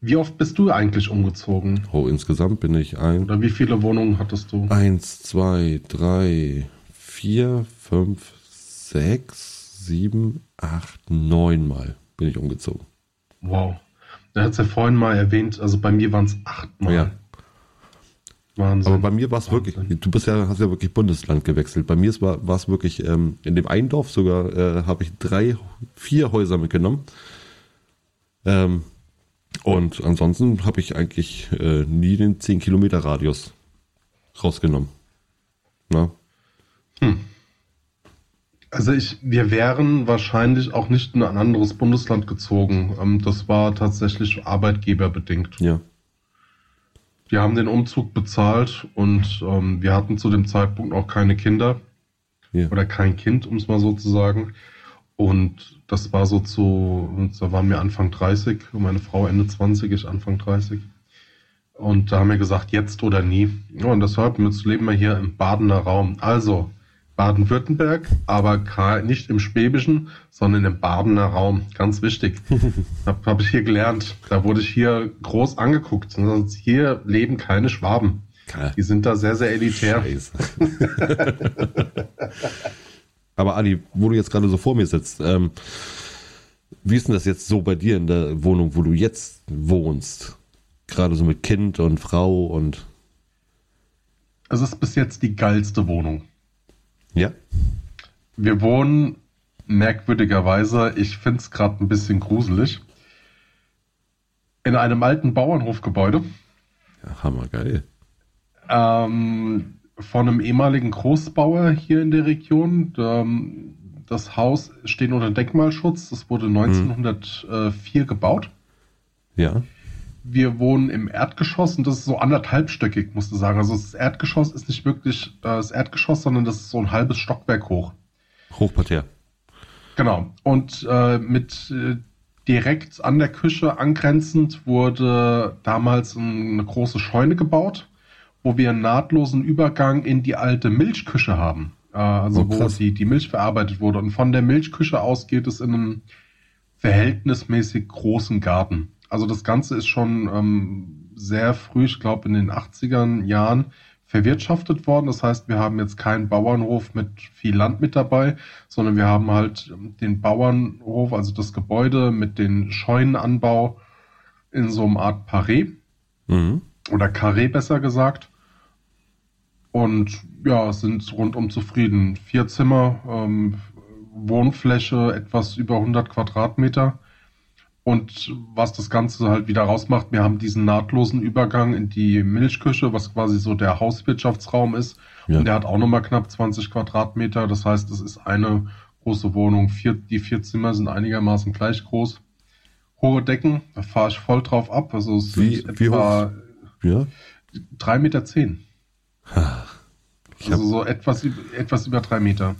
Wie oft bist du eigentlich umgezogen? Oh, insgesamt bin ich ein. Oder wie viele Wohnungen hattest du? Eins, zwei, drei, vier, fünf, sechs, sieben, acht, neun Mal bin ich umgezogen. Wow. Hat es ja vorhin mal erwähnt, also bei mir waren es achtmal. Ja. Wahnsinn. Aber bei mir war es wirklich, du bist ja, hast ja wirklich Bundesland gewechselt. Bei mir war es wirklich, ähm, in dem einen Dorf sogar, äh, habe ich drei, vier Häuser mitgenommen. Ähm, und ansonsten habe ich eigentlich äh, nie den 10 Kilometer Radius rausgenommen. Na? Also ich, wir wären wahrscheinlich auch nicht in ein anderes Bundesland gezogen. Ähm, das war tatsächlich arbeitgeberbedingt. Ja. Wir haben den Umzug bezahlt und ähm, wir hatten zu dem Zeitpunkt auch keine Kinder ja. oder kein Kind, um es mal so zu sagen. Und das war so zu, da waren wir Anfang 30 und meine Frau Ende 20, ich Anfang 30. Und da haben wir gesagt, jetzt oder nie. Ja, und deshalb, jetzt leben wir hier im Badener Raum. Also, Baden-Württemberg, aber nicht im Schwäbischen, sondern im Badener Raum. Ganz wichtig. Hab, hab ich hier gelernt. Da wurde ich hier groß angeguckt. Hier leben keine Schwaben. Die sind da sehr, sehr elitär. Aber Adi, wo du jetzt gerade so vor mir sitzt, ähm, wie ist denn das jetzt so bei dir in der Wohnung, wo du jetzt wohnst? Gerade so mit Kind und Frau und Es ist bis jetzt die geilste Wohnung. Ja? Wir wohnen merkwürdigerweise, ich finde es gerade ein bisschen gruselig, in einem alten Bauernhofgebäude ja hammergeil. ähm, von einem ehemaligen Großbauer hier in der Region. Ähm, das Haus steht unter Denkmalschutz. Das wurde 1904 gebaut. Ja. Wir wohnen im Erdgeschoss und das ist so anderthalbstöckig, musst du sagen. Also das Erdgeschoss ist nicht wirklich äh, das Erdgeschoss, sondern das ist so ein halbes Stockwerk hoch. Hochparterre. Genau. Und äh, mit äh, direkt an der Küche angrenzend wurde damals ein, eine große Scheune gebaut, wo wir einen nahtlosen Übergang in die alte Milchküche haben. Äh, also Oh, wo die, die Milch verarbeitet wurde. Und von der Milchküche aus geht es in einen verhältnismäßig großen Garten. Also das Ganze ist schon ähm, sehr früh, ich glaube in den 80er Jahren, verwirtschaftet worden. Das heißt, wir haben jetzt keinen Bauernhof mit viel Land mit dabei, sondern wir haben halt ähm, den Bauernhof, also das Gebäude mit den Scheunenanbau in so einem Art Paré Mhm. oder Carré besser gesagt. Und ja, sind rundum zufrieden. Vier Zimmer, ähm, Wohnfläche etwas über 100 Quadratmeter. Und was das Ganze halt wieder rausmacht, wir haben diesen nahtlosen Übergang in die Milchküche, was quasi so der Hauswirtschaftsraum ist. Ja. Und der hat auch nochmal knapp 20 Quadratmeter. Das heißt, es ist eine große Wohnung. Vier, die vier Zimmer sind einigermaßen gleich groß. Hohe Decken, da fahre ich voll drauf ab. Also es Wie- sind wie etwa Ja. 3,10 Meter. Zehn. Also so etwas, etwas über drei Meter.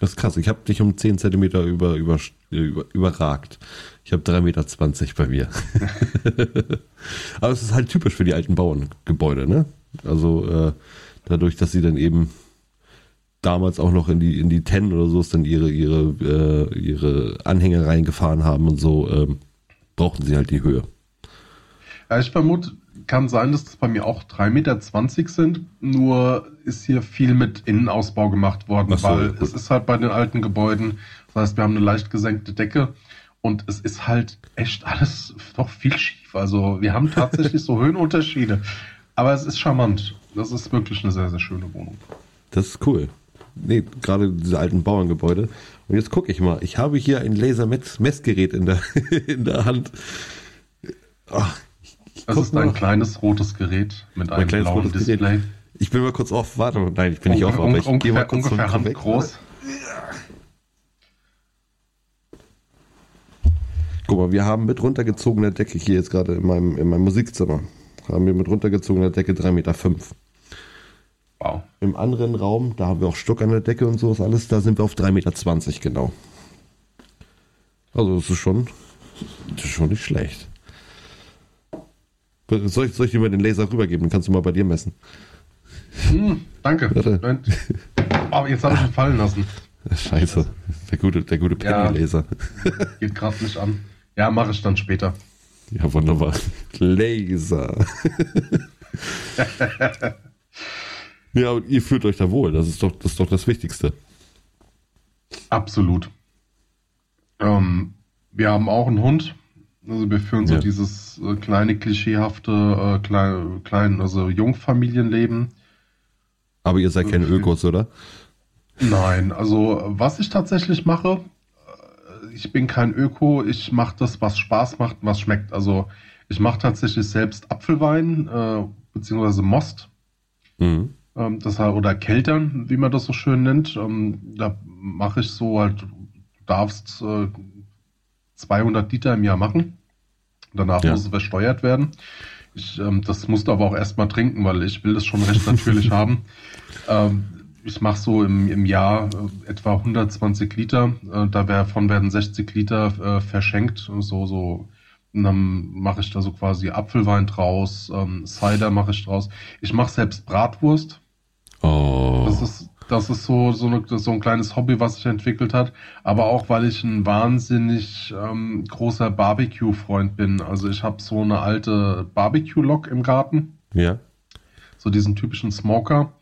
Das ist krass. Ich habe dich um 10 Zentimeter über, über, über, überragt. Ich habe 3,20 Meter bei mir. Aber es ist halt typisch für die alten Bauerngebäude, ne? Also äh, dadurch, dass sie dann eben damals auch noch in die in die Tennen oder so ist dann ihre ihre äh, ihre Anhänger reingefahren haben und so ähm, brauchten sie halt die Höhe. Ja, ich vermute, kann sein, dass das bei mir auch 3,20 Meter sind. Nur ist hier viel mit Innenausbau gemacht worden, so, weil gut. es ist halt bei den alten Gebäuden. Das heißt, wir haben eine leicht gesenkte Decke und es ist halt echt alles doch viel schief. Also wir haben tatsächlich so Höhenunterschiede. Aber es ist charmant. Das ist wirklich eine sehr, sehr schöne Wohnung. Das ist cool. Nee, gerade diese alten Bauerngebäude. Und jetzt gucke ich mal. Ich habe hier ein Laser-Messgerät in der, in der Hand. Ach, ich, ich Das ist ein kleines rotes Gerät mit einem kleines blauen rotes Display. Gerät. Ich bin mal kurz auf. Warte, nein, ich bin nicht auf, aber ich gehe mal ungefähr kurz ungefähr handgroß. Guck mal, wir haben mit runtergezogener Decke hier jetzt gerade in meinem, in meinem Musikzimmer. Haben wir mit runtergezogener Decke 3,5 Meter. Wow. Im anderen Raum, da haben wir auch Stuck an der Decke und sowas alles, da sind wir auf 3,20 Meter genau. Also das ist schon, das ist schon nicht schlecht. Soll ich, soll ich dir mal den Laser rübergeben? Dann kannst du mal bei dir messen. Hm, danke. Aber jetzt habe ich ihn fallen lassen. Scheiße. Der gute, der gute Ja. Penny-Laser. Geht gerade nicht an. Ja, mache ich dann später. Ja, wunderbar. Laser. ja, und ihr fühlt euch da wohl. Das ist doch das, ist doch das Wichtigste. Absolut. Ähm, wir haben auch einen Hund. Also wir führen so Ja. dieses äh, kleine, klischeehafte, äh, klein, klein, also Jungfamilienleben. Aber ihr seid keine Ökos, oder? Nein, also was ich tatsächlich mache, ich bin kein Öko, ich mache das, was Spaß macht, was schmeckt. Also ich mache tatsächlich selbst Apfelwein, äh, beziehungsweise Most. Mhm. Ähm, das oder Keltern, wie man das so schön nennt. Ähm, da mache ich so halt, du darfst äh, 200 Liter im Jahr machen. Danach Ja. muss es versteuert werden. Ich, ähm, das musst du aber auch erstmal trinken, weil ich will das schon recht natürlich haben. Ähm, ich mache so im, im Jahr äh, etwa 120 Liter. Äh, davon werden 60 Liter äh, verschenkt. So, so. Und dann mache ich da so quasi Apfelwein draus, ähm, Cider mache ich draus. Ich mache selbst Bratwurst. Oh. Das ist, das ist so, so, eine, so ein kleines Hobby, was sich entwickelt hat. Aber auch, weil ich ein wahnsinnig ähm, großer Barbecue-Freund bin. Also ich habe so eine alte Barbecue-Lok im Garten. Ja. So diesen typischen Smoker.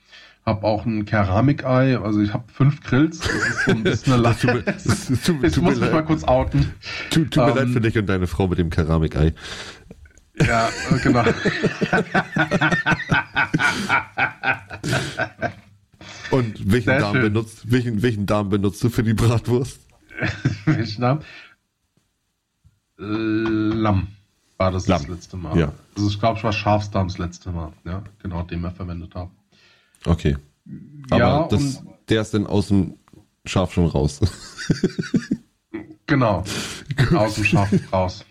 Hab auch ein Keramikei. Also ich habe fünf Grills. Das ist so ein bisschen eine Lache. Ich mir muss mich mal kurz outen. tut, tut mir ähm, leid für dich und deine Frau mit dem Keramikei. Ja, äh, genau. Und welchen Sehr Darm schön. benutzt, welchen, welchen Darm benutzt du für die Bratwurst? Welchen? Äh, Lamm war das Lamm. das letzte Mal. Ja. Also ich glaube, es war Schafsdarm das letzte Mal. Ja, genau, den wir verwendet haben. Okay. Aber Ja, das, der ist dann aus dem Schaf schon raus. Genau. Aus dem Schaf raus.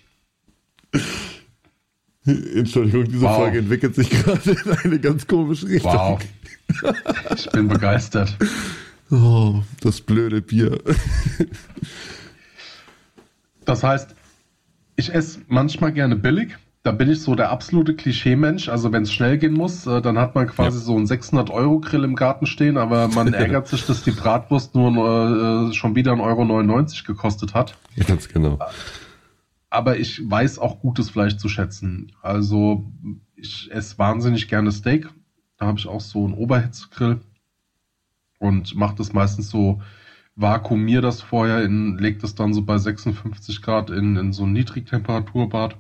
Entschuldigung, diese Wow. Folge entwickelt sich gerade in eine ganz komische Richtung. Wow. Ich bin begeistert. Oh, das blöde Bier. Das heißt, ich esse manchmal gerne billig. Da bin ich so der absolute Klischee-Mensch. Also wenn es schnell gehen muss, äh, dann hat man quasi Ja. so einen 600-Euro-Grill im Garten stehen, aber man ärgert sich, dass die Bratwurst nur äh, schon wieder 1,99 Euro gekostet hat. Ganz genau. aber ich weiß auch gutes Fleisch zu schätzen. Also ich esse wahnsinnig gerne Steak. Da habe ich auch so einen Oberhitzegrill und mache das meistens so, vakuumiere das vorher, in, leg das dann so bei 56 Grad in, in so ein Niedrigtemperaturbad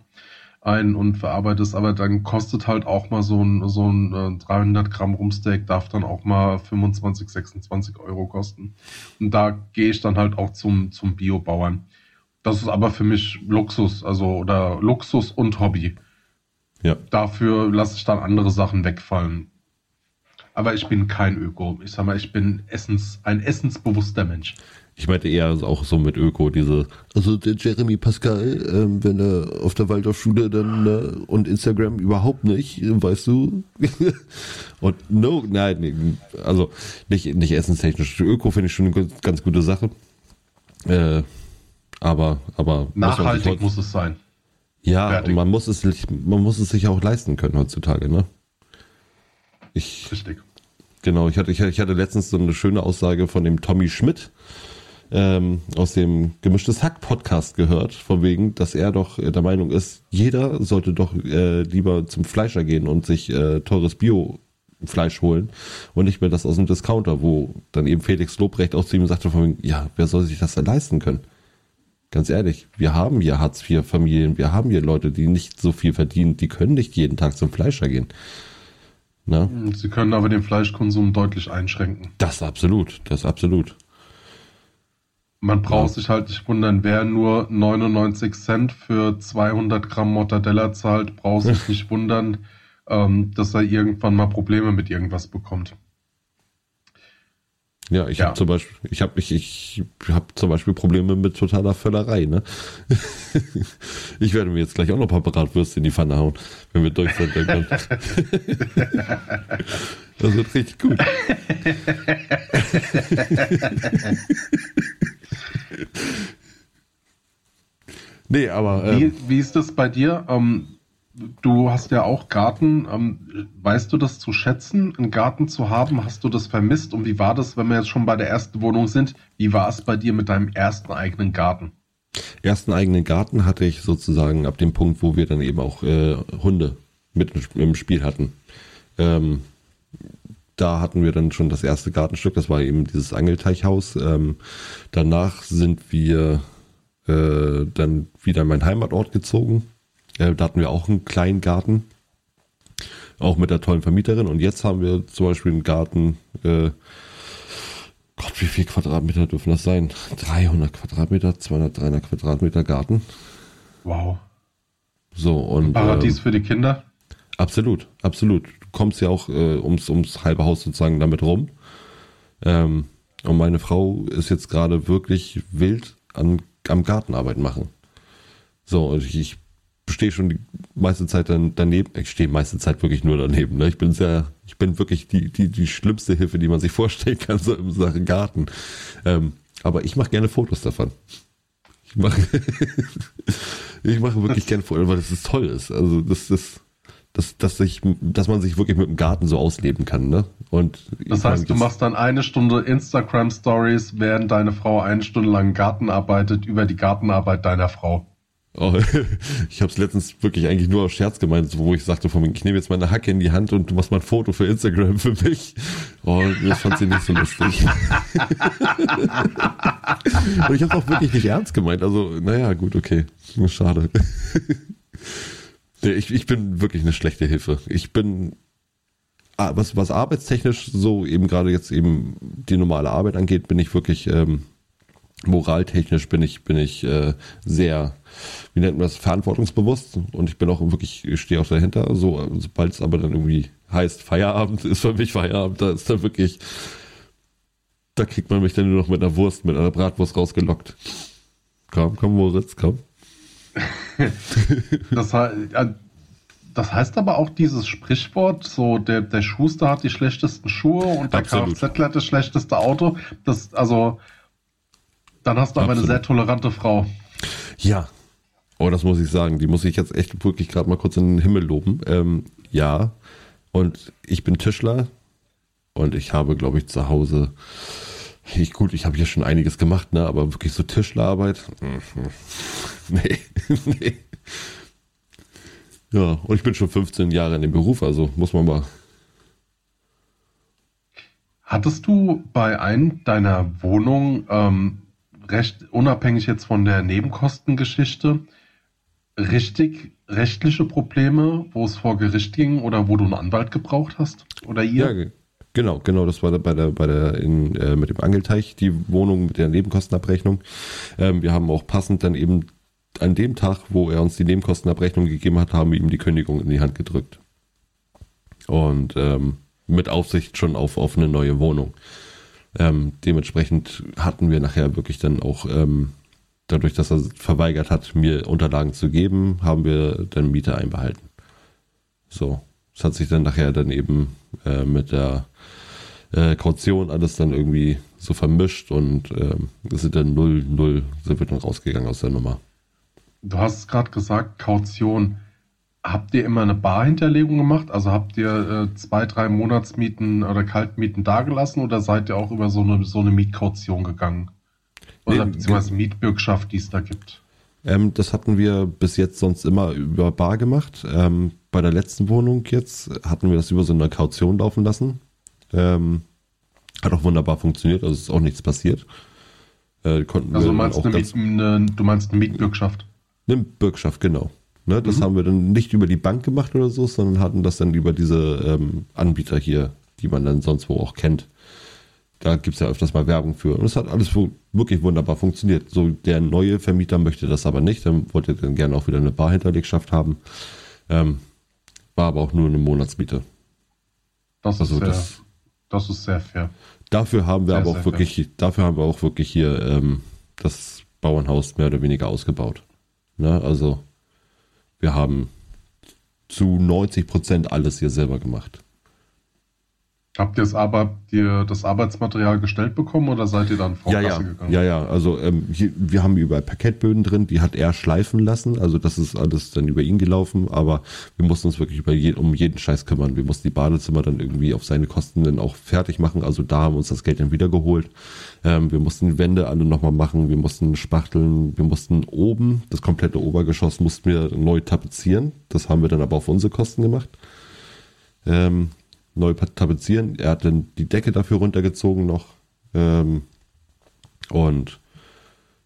ein und verarbeite es, aber dann kostet halt auch mal so ein, so ein äh, 300 Gramm Rumsteak, darf dann auch mal 25, 26 Euro kosten. Und da gehe ich dann halt auch zum, zum Biobauern. Das ist aber für mich Luxus, also oder Luxus und Hobby. Ja. Dafür lasse ich dann andere Sachen wegfallen. Aber ich bin kein Öko. Ich sag mal, ich bin Essens, ein essensbewusster Mensch. Ich meinte eher auch so mit Öko, diese, also der Jeremy Pascal, ähm, wenn er auf der Waldorfschule dann äh, und Instagram überhaupt nicht, weißt du? und no, nein, nee, also nicht, nicht essenstechnisch. Öko finde ich schon eine ganz- gute Sache. Äh, aber, aber muss Nachhaltig heut- muss es sein. ja, fertig. und man muss es sich- man muss es sich auch leisten können heutzutage, ne? Ich, Richtig. Genau, ich hatte, ich hatte letztens so eine schöne Aussage von dem Tommy Schmidt ähm, aus dem Gemischtes Hack Podcast gehört, von wegen, dass er doch der Meinung ist, jeder sollte doch äh, lieber zum Fleischer gehen und sich äh, teures Bio-Fleisch holen und nicht mehr das aus dem Discounter, wo dann eben Felix Lobrecht auch zu ihm sagte, von wegen, ja, wer soll sich das denn leisten können? Ganz ehrlich, wir haben hier Hartz-IV-Familien, wir haben hier Leute, die nicht so viel verdienen, die können nicht jeden Tag zum Fleischer gehen. Na? Sie können aber den Fleischkonsum deutlich einschränken. Das absolut, das absolut. Man braucht sich halt nicht wundern, wer nur 99 Cent für 200 Gramm Mortadella zahlt, braucht sich nicht wundern, ähm, dass er irgendwann mal Probleme mit irgendwas bekommt. Ja, ich Ja. habe zum Beispiel, ich habe ich, ich hab zum Beispiel Probleme mit totaler Völlerei, ne? ich werde mir jetzt gleich auch noch ein paar Bratwürste in die Pfanne hauen, wenn wir durch sind. Das wird richtig gut. Nee, aber Wie, ähm, wie ist das bei dir? Ähm, du hast ja auch Garten. Ähm, weißt du das zu schätzen, einen Garten zu haben? Hast du das vermisst? Und wie war das, wenn wir jetzt schon bei der ersten Wohnung sind? Wie war es bei dir mit deinem ersten eigenen Garten? ersten eigenen Garten hatte ich sozusagen ab dem Punkt, wo wir dann eben auch äh, Hunde mit im Spiel hatten. Ähm, da hatten wir dann schon das erste Gartenstück, das war eben dieses Angelteichhaus. Ähm, danach sind wir äh, dann wieder in meinen Heimatort gezogen. Äh, da hatten wir auch einen kleinen Garten. Auch mit der tollen Vermieterin. Und jetzt haben wir zum Beispiel einen Garten, äh, Gott, wie viel Quadratmeter dürfen das sein? 300 Quadratmeter, 200, 300 Quadratmeter Garten. Wow. So, und. Paradies ähm, für die Kinder? Absolut, absolut. Du kommst ja auch äh, ums, ums halbe Haus sozusagen damit rum. Ähm, und meine Frau ist jetzt gerade wirklich wild an, am Gartenarbeit machen. So, und ich, ich stehe schon die meiste Zeit dann daneben. Ich stehe meiste Zeit wirklich nur daneben. Ne? Ich bin sehr, ich bin wirklich die, die, die schlimmste Hilfe, die man sich vorstellen kann, so in Sachen Garten. Ähm, aber ich mache gerne Fotos davon. Ich mache, ich mache wirklich gerne Fotos, weil das ist toll ist. Also das ist, dass, dass, sich, dass man sich wirklich mit dem Garten so ausleben kann. Ne? Und das heißt, du machst dann eine Stunde Instagram Stories, während deine Frau eine Stunde lang Garten arbeitet, über die Gartenarbeit deiner Frau. Oh, ich habe es letztens wirklich eigentlich nur aus Scherz gemeint, wo ich sagte, von, ich nehme jetzt meine Hacke in die Hand und du machst mal ein Foto für Instagram für mich. Oh, das fand sie nicht so lustig. und ich habe auch wirklich nicht ernst gemeint. Also, naja, gut, okay. Schade. Ich, ich bin wirklich eine schlechte Hilfe. Ich bin, ah, was, was arbeitstechnisch so eben gerade jetzt eben die normale Arbeit angeht, bin ich wirklich ähm, moraltechnisch bin ich, bin ich äh, sehr, wie nennt man das, verantwortungsbewusst und ich bin auch wirklich, ich stehe auch dahinter. So, sobald es aber dann irgendwie heißt, Feierabend ist für mich Feierabend, da ist dann wirklich, da kriegt man mich dann nur noch mit einer Wurst, mit einer Bratwurst rausgelockt. Komm, komm, Moritz, komm. das, das heißt aber auch dieses Sprichwort, so der, der Schuster hat die schlechtesten Schuhe und der Kfz hat das schlechteste Auto. Das, also, dann hast du aber Absolut. eine sehr tolerante Frau. Ja. Oh, das muss ich sagen. Die muss ich jetzt echt wirklich gerade mal kurz in den Himmel loben. Ähm, ja. Und ich bin Tischler und ich habe, glaube ich, zu Hause. Ich, gut, ich habe hier schon einiges gemacht, ne? Aber wirklich so Tischlerarbeit. Mhm. nee, nee. Ja, und ich bin schon 15 Jahre in dem Beruf, also muss man mal. Hattest du bei einem deiner Wohnungen ähm, recht unabhängig jetzt von der Nebenkostengeschichte, richtig rechtliche Probleme, wo es vor Gericht ging oder wo du einen Anwalt gebraucht hast? Oder ihr? Ja, genau, genau, das war bei der, bei der in, äh, mit dem Angelteich, die Wohnung mit der Nebenkostenabrechnung. Ähm, wir haben auch passend dann eben an dem Tag, wo er uns die Nebenkostenabrechnung gegeben hat, haben wir ihm die Kündigung in die Hand gedrückt. Und ähm, mit Aufsicht schon auf, auf eine neue Wohnung. Ähm, dementsprechend hatten wir nachher wirklich dann auch, ähm, dadurch, dass er verweigert hat, mir Unterlagen zu geben, haben wir dann Miete einbehalten. So, es hat sich dann nachher dann eben äh, mit der äh, Kaution alles dann irgendwie so vermischt und es sind dann null, null, sind wir dann rausgegangen aus der Nummer. Du hast gerade gesagt, Kaution. Habt ihr immer eine Barhinterlegung gemacht? Also habt ihr äh, zwei, drei Monatsmieten oder Kaltmieten dagelassen oder seid ihr auch über so eine, so eine Mietkaution gegangen? Oder nee, beziehungsweise Mietbürgschaft, die es da gibt? Ähm, das hatten wir bis jetzt sonst immer über Bar gemacht. Ähm, bei der letzten Wohnung jetzt hatten wir das über so eine Kaution laufen lassen. Ähm, hat auch wunderbar funktioniert, also ist auch nichts passiert. Äh, also meinst eine Miet, eine, du meinst eine Mietbürgschaft? Eine Bürgschaft, genau. Ne, das mhm. haben wir dann nicht über die Bank gemacht oder so, sondern hatten das dann über diese ähm, Anbieter hier, die man dann sonst wo auch kennt. Da gibt es ja öfters mal Werbung für. Und es hat alles wirklich wunderbar funktioniert. So, der neue Vermieter möchte das aber nicht. Dann wollte dann gerne auch wieder eine Barhinterlegschaft haben. Ähm, war aber auch nur eine Monatsmiete. Das also ist, das, das ist sehr fair. Dafür haben wir sehr, aber auch wirklich, fair. dafür haben wir auch wirklich hier ähm, das Bauernhaus mehr oder weniger ausgebaut. Ne? Also wir haben zu 90 Prozent alles hier selber gemacht. Habt ihr das, Arbeit, ihr das Arbeitsmaterial gestellt bekommen oder seid ihr dann vor ja, ja. gegangen? Ja, ja, also ähm, hier, wir haben überall Parkettböden drin, die hat er schleifen lassen, also das ist alles dann über ihn gelaufen, aber wir mussten uns wirklich über je, um jeden Scheiß kümmern. Wir mussten die Badezimmer dann irgendwie auf seine Kosten dann auch fertig machen, also da haben wir uns das Geld dann wieder geholt. Ähm, wir mussten die Wände alle nochmal machen, wir mussten spachteln, wir mussten oben, das komplette Obergeschoss mussten wir neu tapezieren, das haben wir dann aber auf unsere Kosten gemacht. Ähm, neu tapezieren. Er hat dann die Decke dafür runtergezogen noch. Ähm, und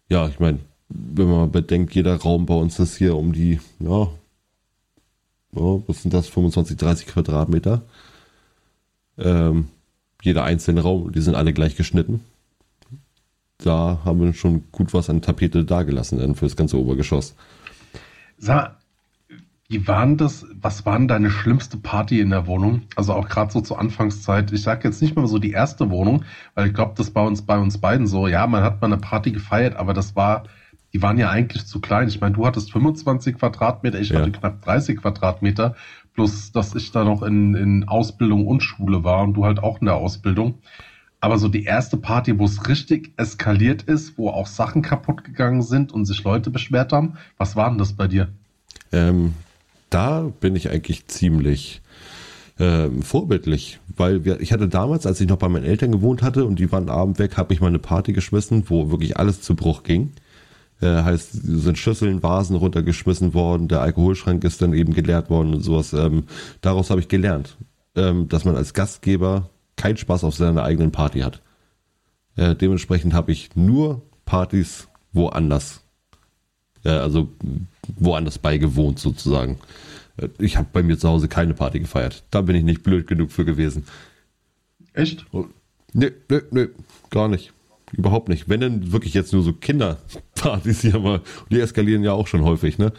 ja, ich meine, wenn man bedenkt, jeder Raum bei uns ist hier um die, ja, ja was sind das, 25, 30 Quadratmeter. Ähm, jeder einzelne Raum, die sind alle gleich geschnitten. Da haben wir schon gut was an Tapete dagelassen dann für das ganze Obergeschoss. Sag, wie waren das, was war denn deine schlimmste Party in der Wohnung? Also auch gerade so zur Anfangszeit. Ich sage jetzt nicht mal so die erste Wohnung, weil ich glaube, das bei uns bei uns beiden so. Ja, man hat mal eine Party gefeiert, aber das war, die waren ja eigentlich zu klein. Ich meine, du hattest 25 Quadratmeter, ich ja. hatte knapp 30 Quadratmeter. Plus, dass ich da noch in, in Ausbildung und Schule war und du halt auch in der Ausbildung. Aber so die erste Party, wo es richtig eskaliert ist, wo auch Sachen kaputt gegangen sind und sich Leute beschwert haben, was war denn das bei dir? Ähm, da bin ich eigentlich ziemlich ähm, vorbildlich, weil wir, ich hatte damals, als ich noch bei meinen Eltern gewohnt hatte und die waren abend weg, habe ich mal eine Party geschmissen, wo wirklich alles zu Bruch ging. Äh, heißt, sind Schüsseln, Vasen runtergeschmissen worden, der Alkoholschrank ist dann eben geleert worden und sowas. Ähm, daraus habe ich gelernt, ähm, dass man als Gastgeber keinen Spaß auf seiner eigenen Party hat. Äh, dementsprechend habe ich nur Partys woanders, äh, also woanders beigewohnt sozusagen. Äh, ich habe bei mir zu Hause keine Party gefeiert. Da bin ich nicht blöd genug für gewesen. Echt? Nee, nee, nee, gar nicht. Überhaupt nicht. Wenn denn wirklich jetzt nur so Kinderpartys hier mal, die eskalieren ja auch schon häufig, ne?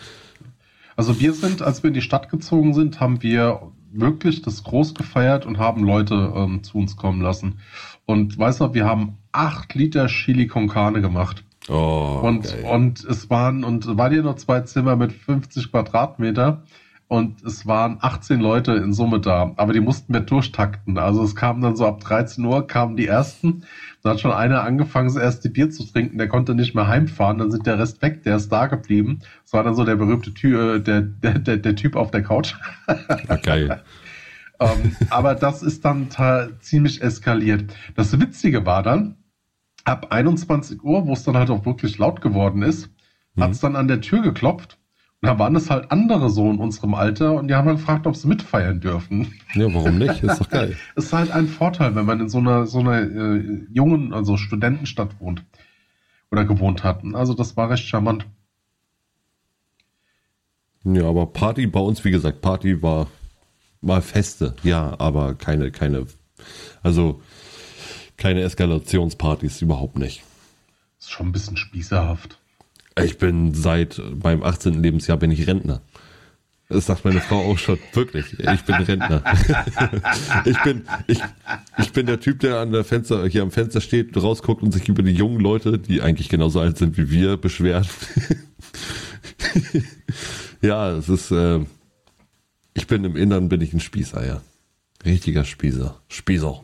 Also wir sind, als wir in die Stadt gezogen sind, haben wir wirklich das groß gefeiert und haben Leute ähm, zu uns kommen lassen. Und weißt du, wir haben acht Liter Chili con Carne gemacht. Oh, und, und es waren, und waren hier noch zwei Zimmer mit 50 Quadratmeter und es waren 18 Leute in Summe da, aber die mussten wir durchtakten. Also es kam dann so ab 13 Uhr kamen die ersten. Da hat schon einer angefangen, das erste Bier zu trinken, der konnte nicht mehr heimfahren, dann sind der Rest weg, der ist da geblieben. Das war dann so der berühmte Ty äh, der, der, der, der Typ auf der Couch. Ja, geil. ähm, aber das ist dann ziemlich eskaliert. Das Witzige war dann, ab 21 Uhr, wo es dann halt auch wirklich laut geworden ist, mhm. hat es dann an der Tür geklopft. Und da waren es halt andere so in unserem Alter und die haben dann gefragt, ob sie mitfeiern dürfen. Ja, warum nicht? Ist doch geil. ist halt ein Vorteil, wenn man in so einer, so einer äh, jungen, also Studentenstadt wohnt oder gewohnt hat. Also das war recht charmant. Ja, aber Party bei uns, wie gesagt, Party war mal Feste, ja, aber keine, keine, also keine Eskalationspartys überhaupt nicht. Ist schon ein bisschen spießerhaft. Ich bin seit meinem 18. Lebensjahr bin ich Rentner. Das sagt meine Frau auch schon. Wirklich. Ich bin Rentner. ich bin, ich, ich bin der Typ, der an der Fenster, hier am Fenster steht, rausguckt und sich über die jungen Leute, die eigentlich genauso alt sind wie wir, beschwert. ja, es ist, äh, ich bin im Innern bin ich ein Spießer, ja. Richtiger Spießer. Spießer.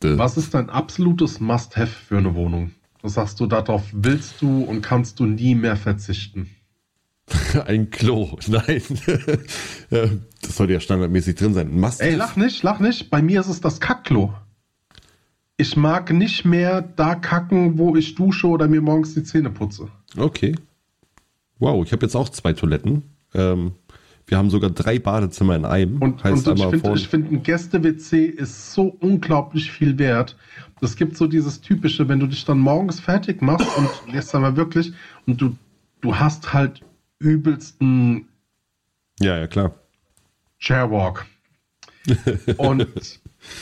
Was ist dein absolutes Must-Have für eine Wohnung? Was sagst du, darauf willst du und kannst du nie mehr verzichten? Ein Klo. Nein. das sollte ja standardmäßig drin sein. Must Ey, lach nicht, lach nicht. Bei mir ist es das Kackklo. Ich mag nicht mehr da kacken, wo ich dusche oder mir morgens die Zähne putze. Okay. Wow, ich habe jetzt auch zwei Toiletten. Ähm, wir haben sogar drei Badezimmer in einem. Und, heißt und ich finde, find, ein Gäste-WC ist so unglaublich viel wert. Es gibt so dieses typische, wenn du dich dann morgens fertig machst und jetzt einmal wirklich und du, du hast halt übelsten. Ja, ja, klar. Chairwalk. und,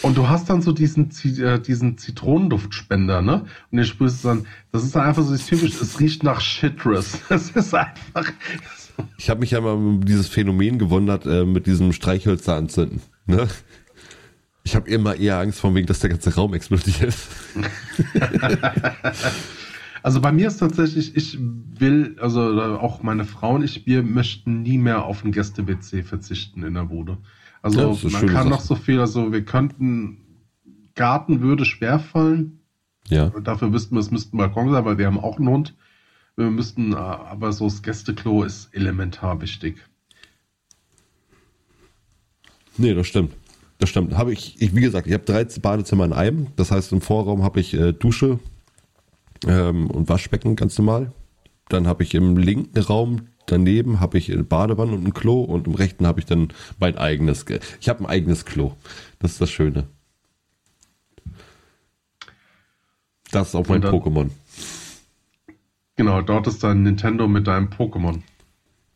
und du hast dann so diesen, äh, diesen Zitronenduftspender, ne? Und ihr spürst dann, das ist dann einfach so typisch, es riecht nach Shitrus. Es ist einfach, ich habe mich ja mal um dieses Phänomen gewundert, äh, mit diesem Streichhölzer anzünden. Ne? Ich habe immer eher Angst vor wegen, dass der ganze Raum explodiert. also bei mir ist tatsächlich, ich will, also auch meine Frau und ich, wir möchten nie mehr auf ein Gäste-WC verzichten in der Bude. Also ja, man kann Sache. noch so viel, also wir könnten, Garten würde schwer fallen. Ja. Dafür wüssten wir, es müssten Balkon sein, weil wir haben auch einen Hund. Wir müssten, äh, aber so das Gästeklo ist elementar wichtig. Nee, das stimmt. Das stimmt. Habe ich, ich, wie gesagt, ich habe drei Badezimmer in einem. Das heißt, im Vorraum habe ich äh, Dusche ähm, und Waschbecken ganz normal. Dann habe ich im linken Raum daneben habe ich eine Badewanne und ein Klo und im rechten habe ich dann mein eigenes. Ich habe ein eigenes Klo. Das ist das Schöne. Das ist auch mein Pokémon. Genau, dort ist dann Nintendo mit deinem Pokémon.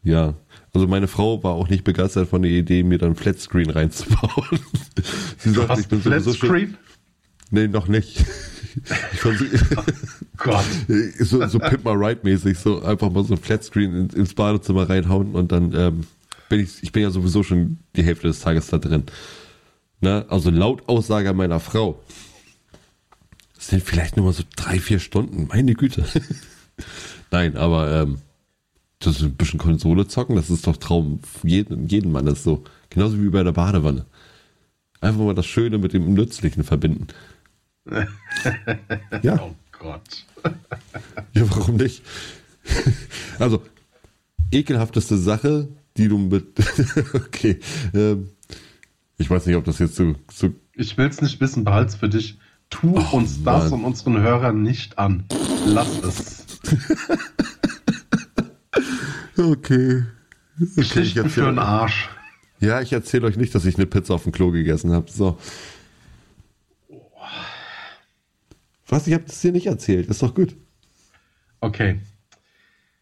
Ja, also meine Frau war auch nicht begeistert von der Idee, mir dann Flatscreen reinzubauen. Sie sagt, ich bin sowieso schon. Flatscreen? Nee, noch nicht. Ich fand so, Gott. so, so Pimp My Ride mäßig, so einfach mal so ein Flatscreen ins, Badezimmer reinhauen und dann ähm, bin ich, ich bin ja sowieso schon die Hälfte des Tages da drin. Ne? Also laut Aussage meiner Frau. Das sind vielleicht nur mal so drei, vier Stunden, meine Güte. Nein, aber ähm, das ist ein bisschen Konsole zocken, das ist doch Traum jeden, jeden Mann ist so. Genauso wie bei der Badewanne. Einfach mal das Schöne mit dem Nützlichen verbinden. ja. Oh Gott. Ja, warum nicht? Also, ekelhafteste Sache, die du mit. okay. Ähm, ich weiß nicht, ob das jetzt so. so Ich will's nicht wissen, behalt's für dich. Tu uns das Mann. und unseren Hörern nicht an. Lass es. okay. Geschichten erzähl- für den Arsch. Ja, ich erzähle euch nicht, dass ich eine Pizza auf dem Klo gegessen habe. So. Was? Ich habe das dir nicht erzählt. Ist doch gut. Okay.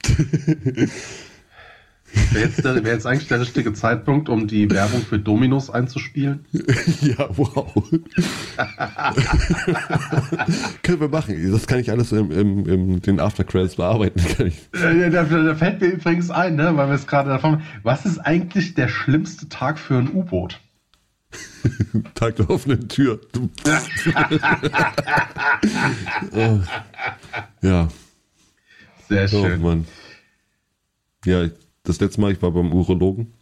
Wäre jetzt, der- wäre jetzt eigentlich der richtige Zeitpunkt, um die Werbung für Dominos einzuspielen? ja, wow. Können wir machen. Das kann ich alles im, im, im den After Credits bearbeiten. Ich. Äh, Da, da fällt mir übrigens ein, ne, weil wir es gerade davon. Was ist eigentlich der schlimmste Tag für ein U-Boot? Tag der offenen Tür. Oh. Ja, Sehr oh schön. Mann. Ja, das letzte Mal, ich war beim Urologen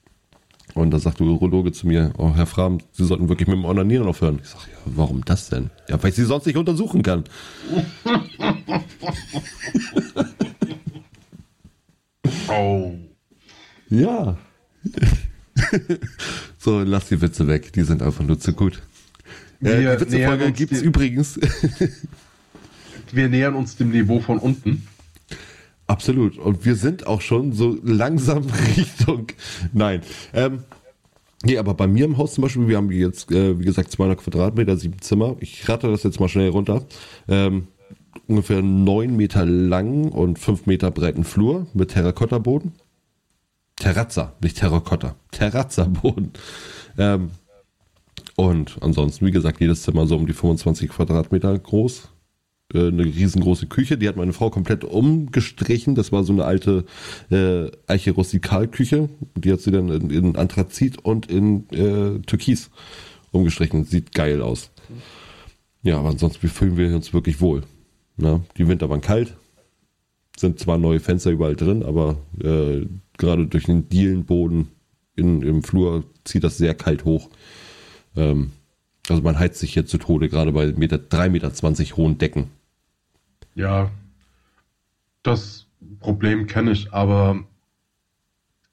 und da sagte der Urologe zu mir, oh Herr Fram, Sie sollten wirklich mit dem Onanieren aufhören. Ich sage, ja, warum das denn? Ja, weil ich Sie sonst nicht untersuchen kann. Oh. Ja. so, lass die Witze weg, die sind einfach nur zu gut. Äh, Wir die Witzefolge gibt es übrigens. Wir nähern uns dem Niveau von unten. Absolut. Und wir sind auch schon so langsam Richtung. Nein. Ähm, nee, aber bei mir im Haus zum Beispiel, wir haben jetzt, äh, wie gesagt, 200 Quadratmeter, sieben Zimmer. Ich rate das jetzt mal schnell runter. Ähm, ungefähr neun Meter lang und fünf Meter breiten Flur mit Terrakotta-Boden. Terrazza, nicht Terrakotta. Terrazza-Boden. Ähm, und ansonsten, wie gesagt, jedes Zimmer so um die 25 Quadratmeter groß äh, eine riesengroße Küche, die hat meine Frau komplett umgestrichen. Das war so eine alte äh, Eiche Rustikalküche. Die hat sie dann in, in Anthrazit und in äh, Türkis umgestrichen. Sieht geil aus. Ja, aber ansonsten fühlen wir uns wirklich wohl. Na, die Winter waren kalt, sind zwar neue Fenster überall drin, aber äh, gerade durch den Dielenboden in, im Flur zieht das sehr kalt hoch. Ähm, also man heizt sich hier zu Tode, gerade bei Meter, 3,20 Meter hohen Decken. Ja, das Problem kenne ich, aber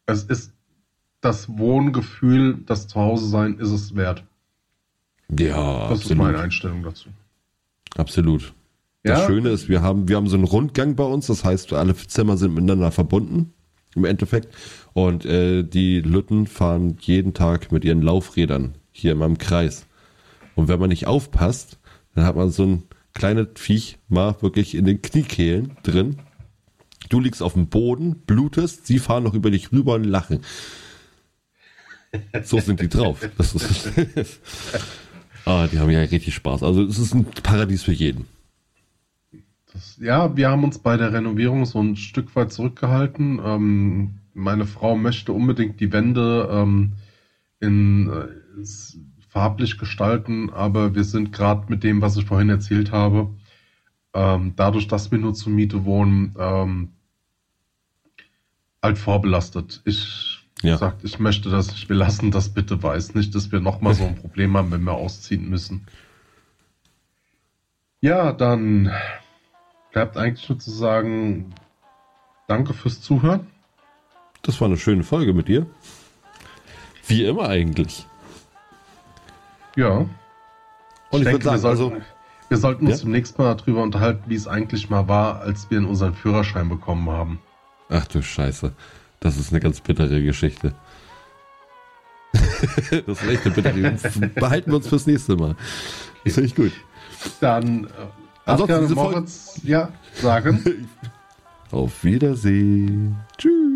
es ist das Wohngefühl, das Zuhause sein, ist es wert. Ja, Das ist meine Einstellung dazu. Absolut. Das Ja? Schöne ist, wir haben, wir haben so einen Rundgang bei uns, das heißt, alle Zimmer sind miteinander verbunden, im Endeffekt. Und äh, die Lütten fahren jeden Tag mit ihren Laufrädern hier in meinem Kreis. Und wenn man nicht aufpasst, dann hat man so ein kleines Viech mal wirklich in den Kniekehlen drin. Du liegst auf dem Boden, blutest, sie fahren noch über dich rüber und lachen. So sind die drauf. Das ist ah, die haben ja richtig Spaß. Also es ist ein Paradies für jeden. Das, ja, wir haben uns bei der Renovierung so ein Stück weit zurückgehalten. Ähm, meine Frau möchte unbedingt die Wände ähm, in äh, farblich gestalten, aber wir sind gerade mit dem, was ich vorhin erzählt habe, ähm, dadurch, dass wir nur zur Miete wohnen, ähm, halt vorbelastet. Ich Ja. sagt, ich möchte das, ich will lassen das bitte weiß nicht, dass wir nochmal so ein Problem haben, wenn wir ausziehen müssen. Ja, dann bleibt eigentlich nur zu sagen, danke fürs Zuhören. Das war eine schöne Folge mit dir. Wie immer eigentlich. Ja. Und ich, denke, würde sagen, wir sollten, also, wir sollten uns Ja? demnächst mal darüber unterhalten, wie es eigentlich mal war, als wir unseren Führerschein bekommen haben. ach du Scheiße. Das ist eine ganz bittere Geschichte. das ist echt eine bittere Geschichte. Behalten wir uns fürs nächste Mal. Das finde ich gut. Dann äh, Ansonsten Moritz, ja, sagen. Auf Wiedersehen. Tschüss.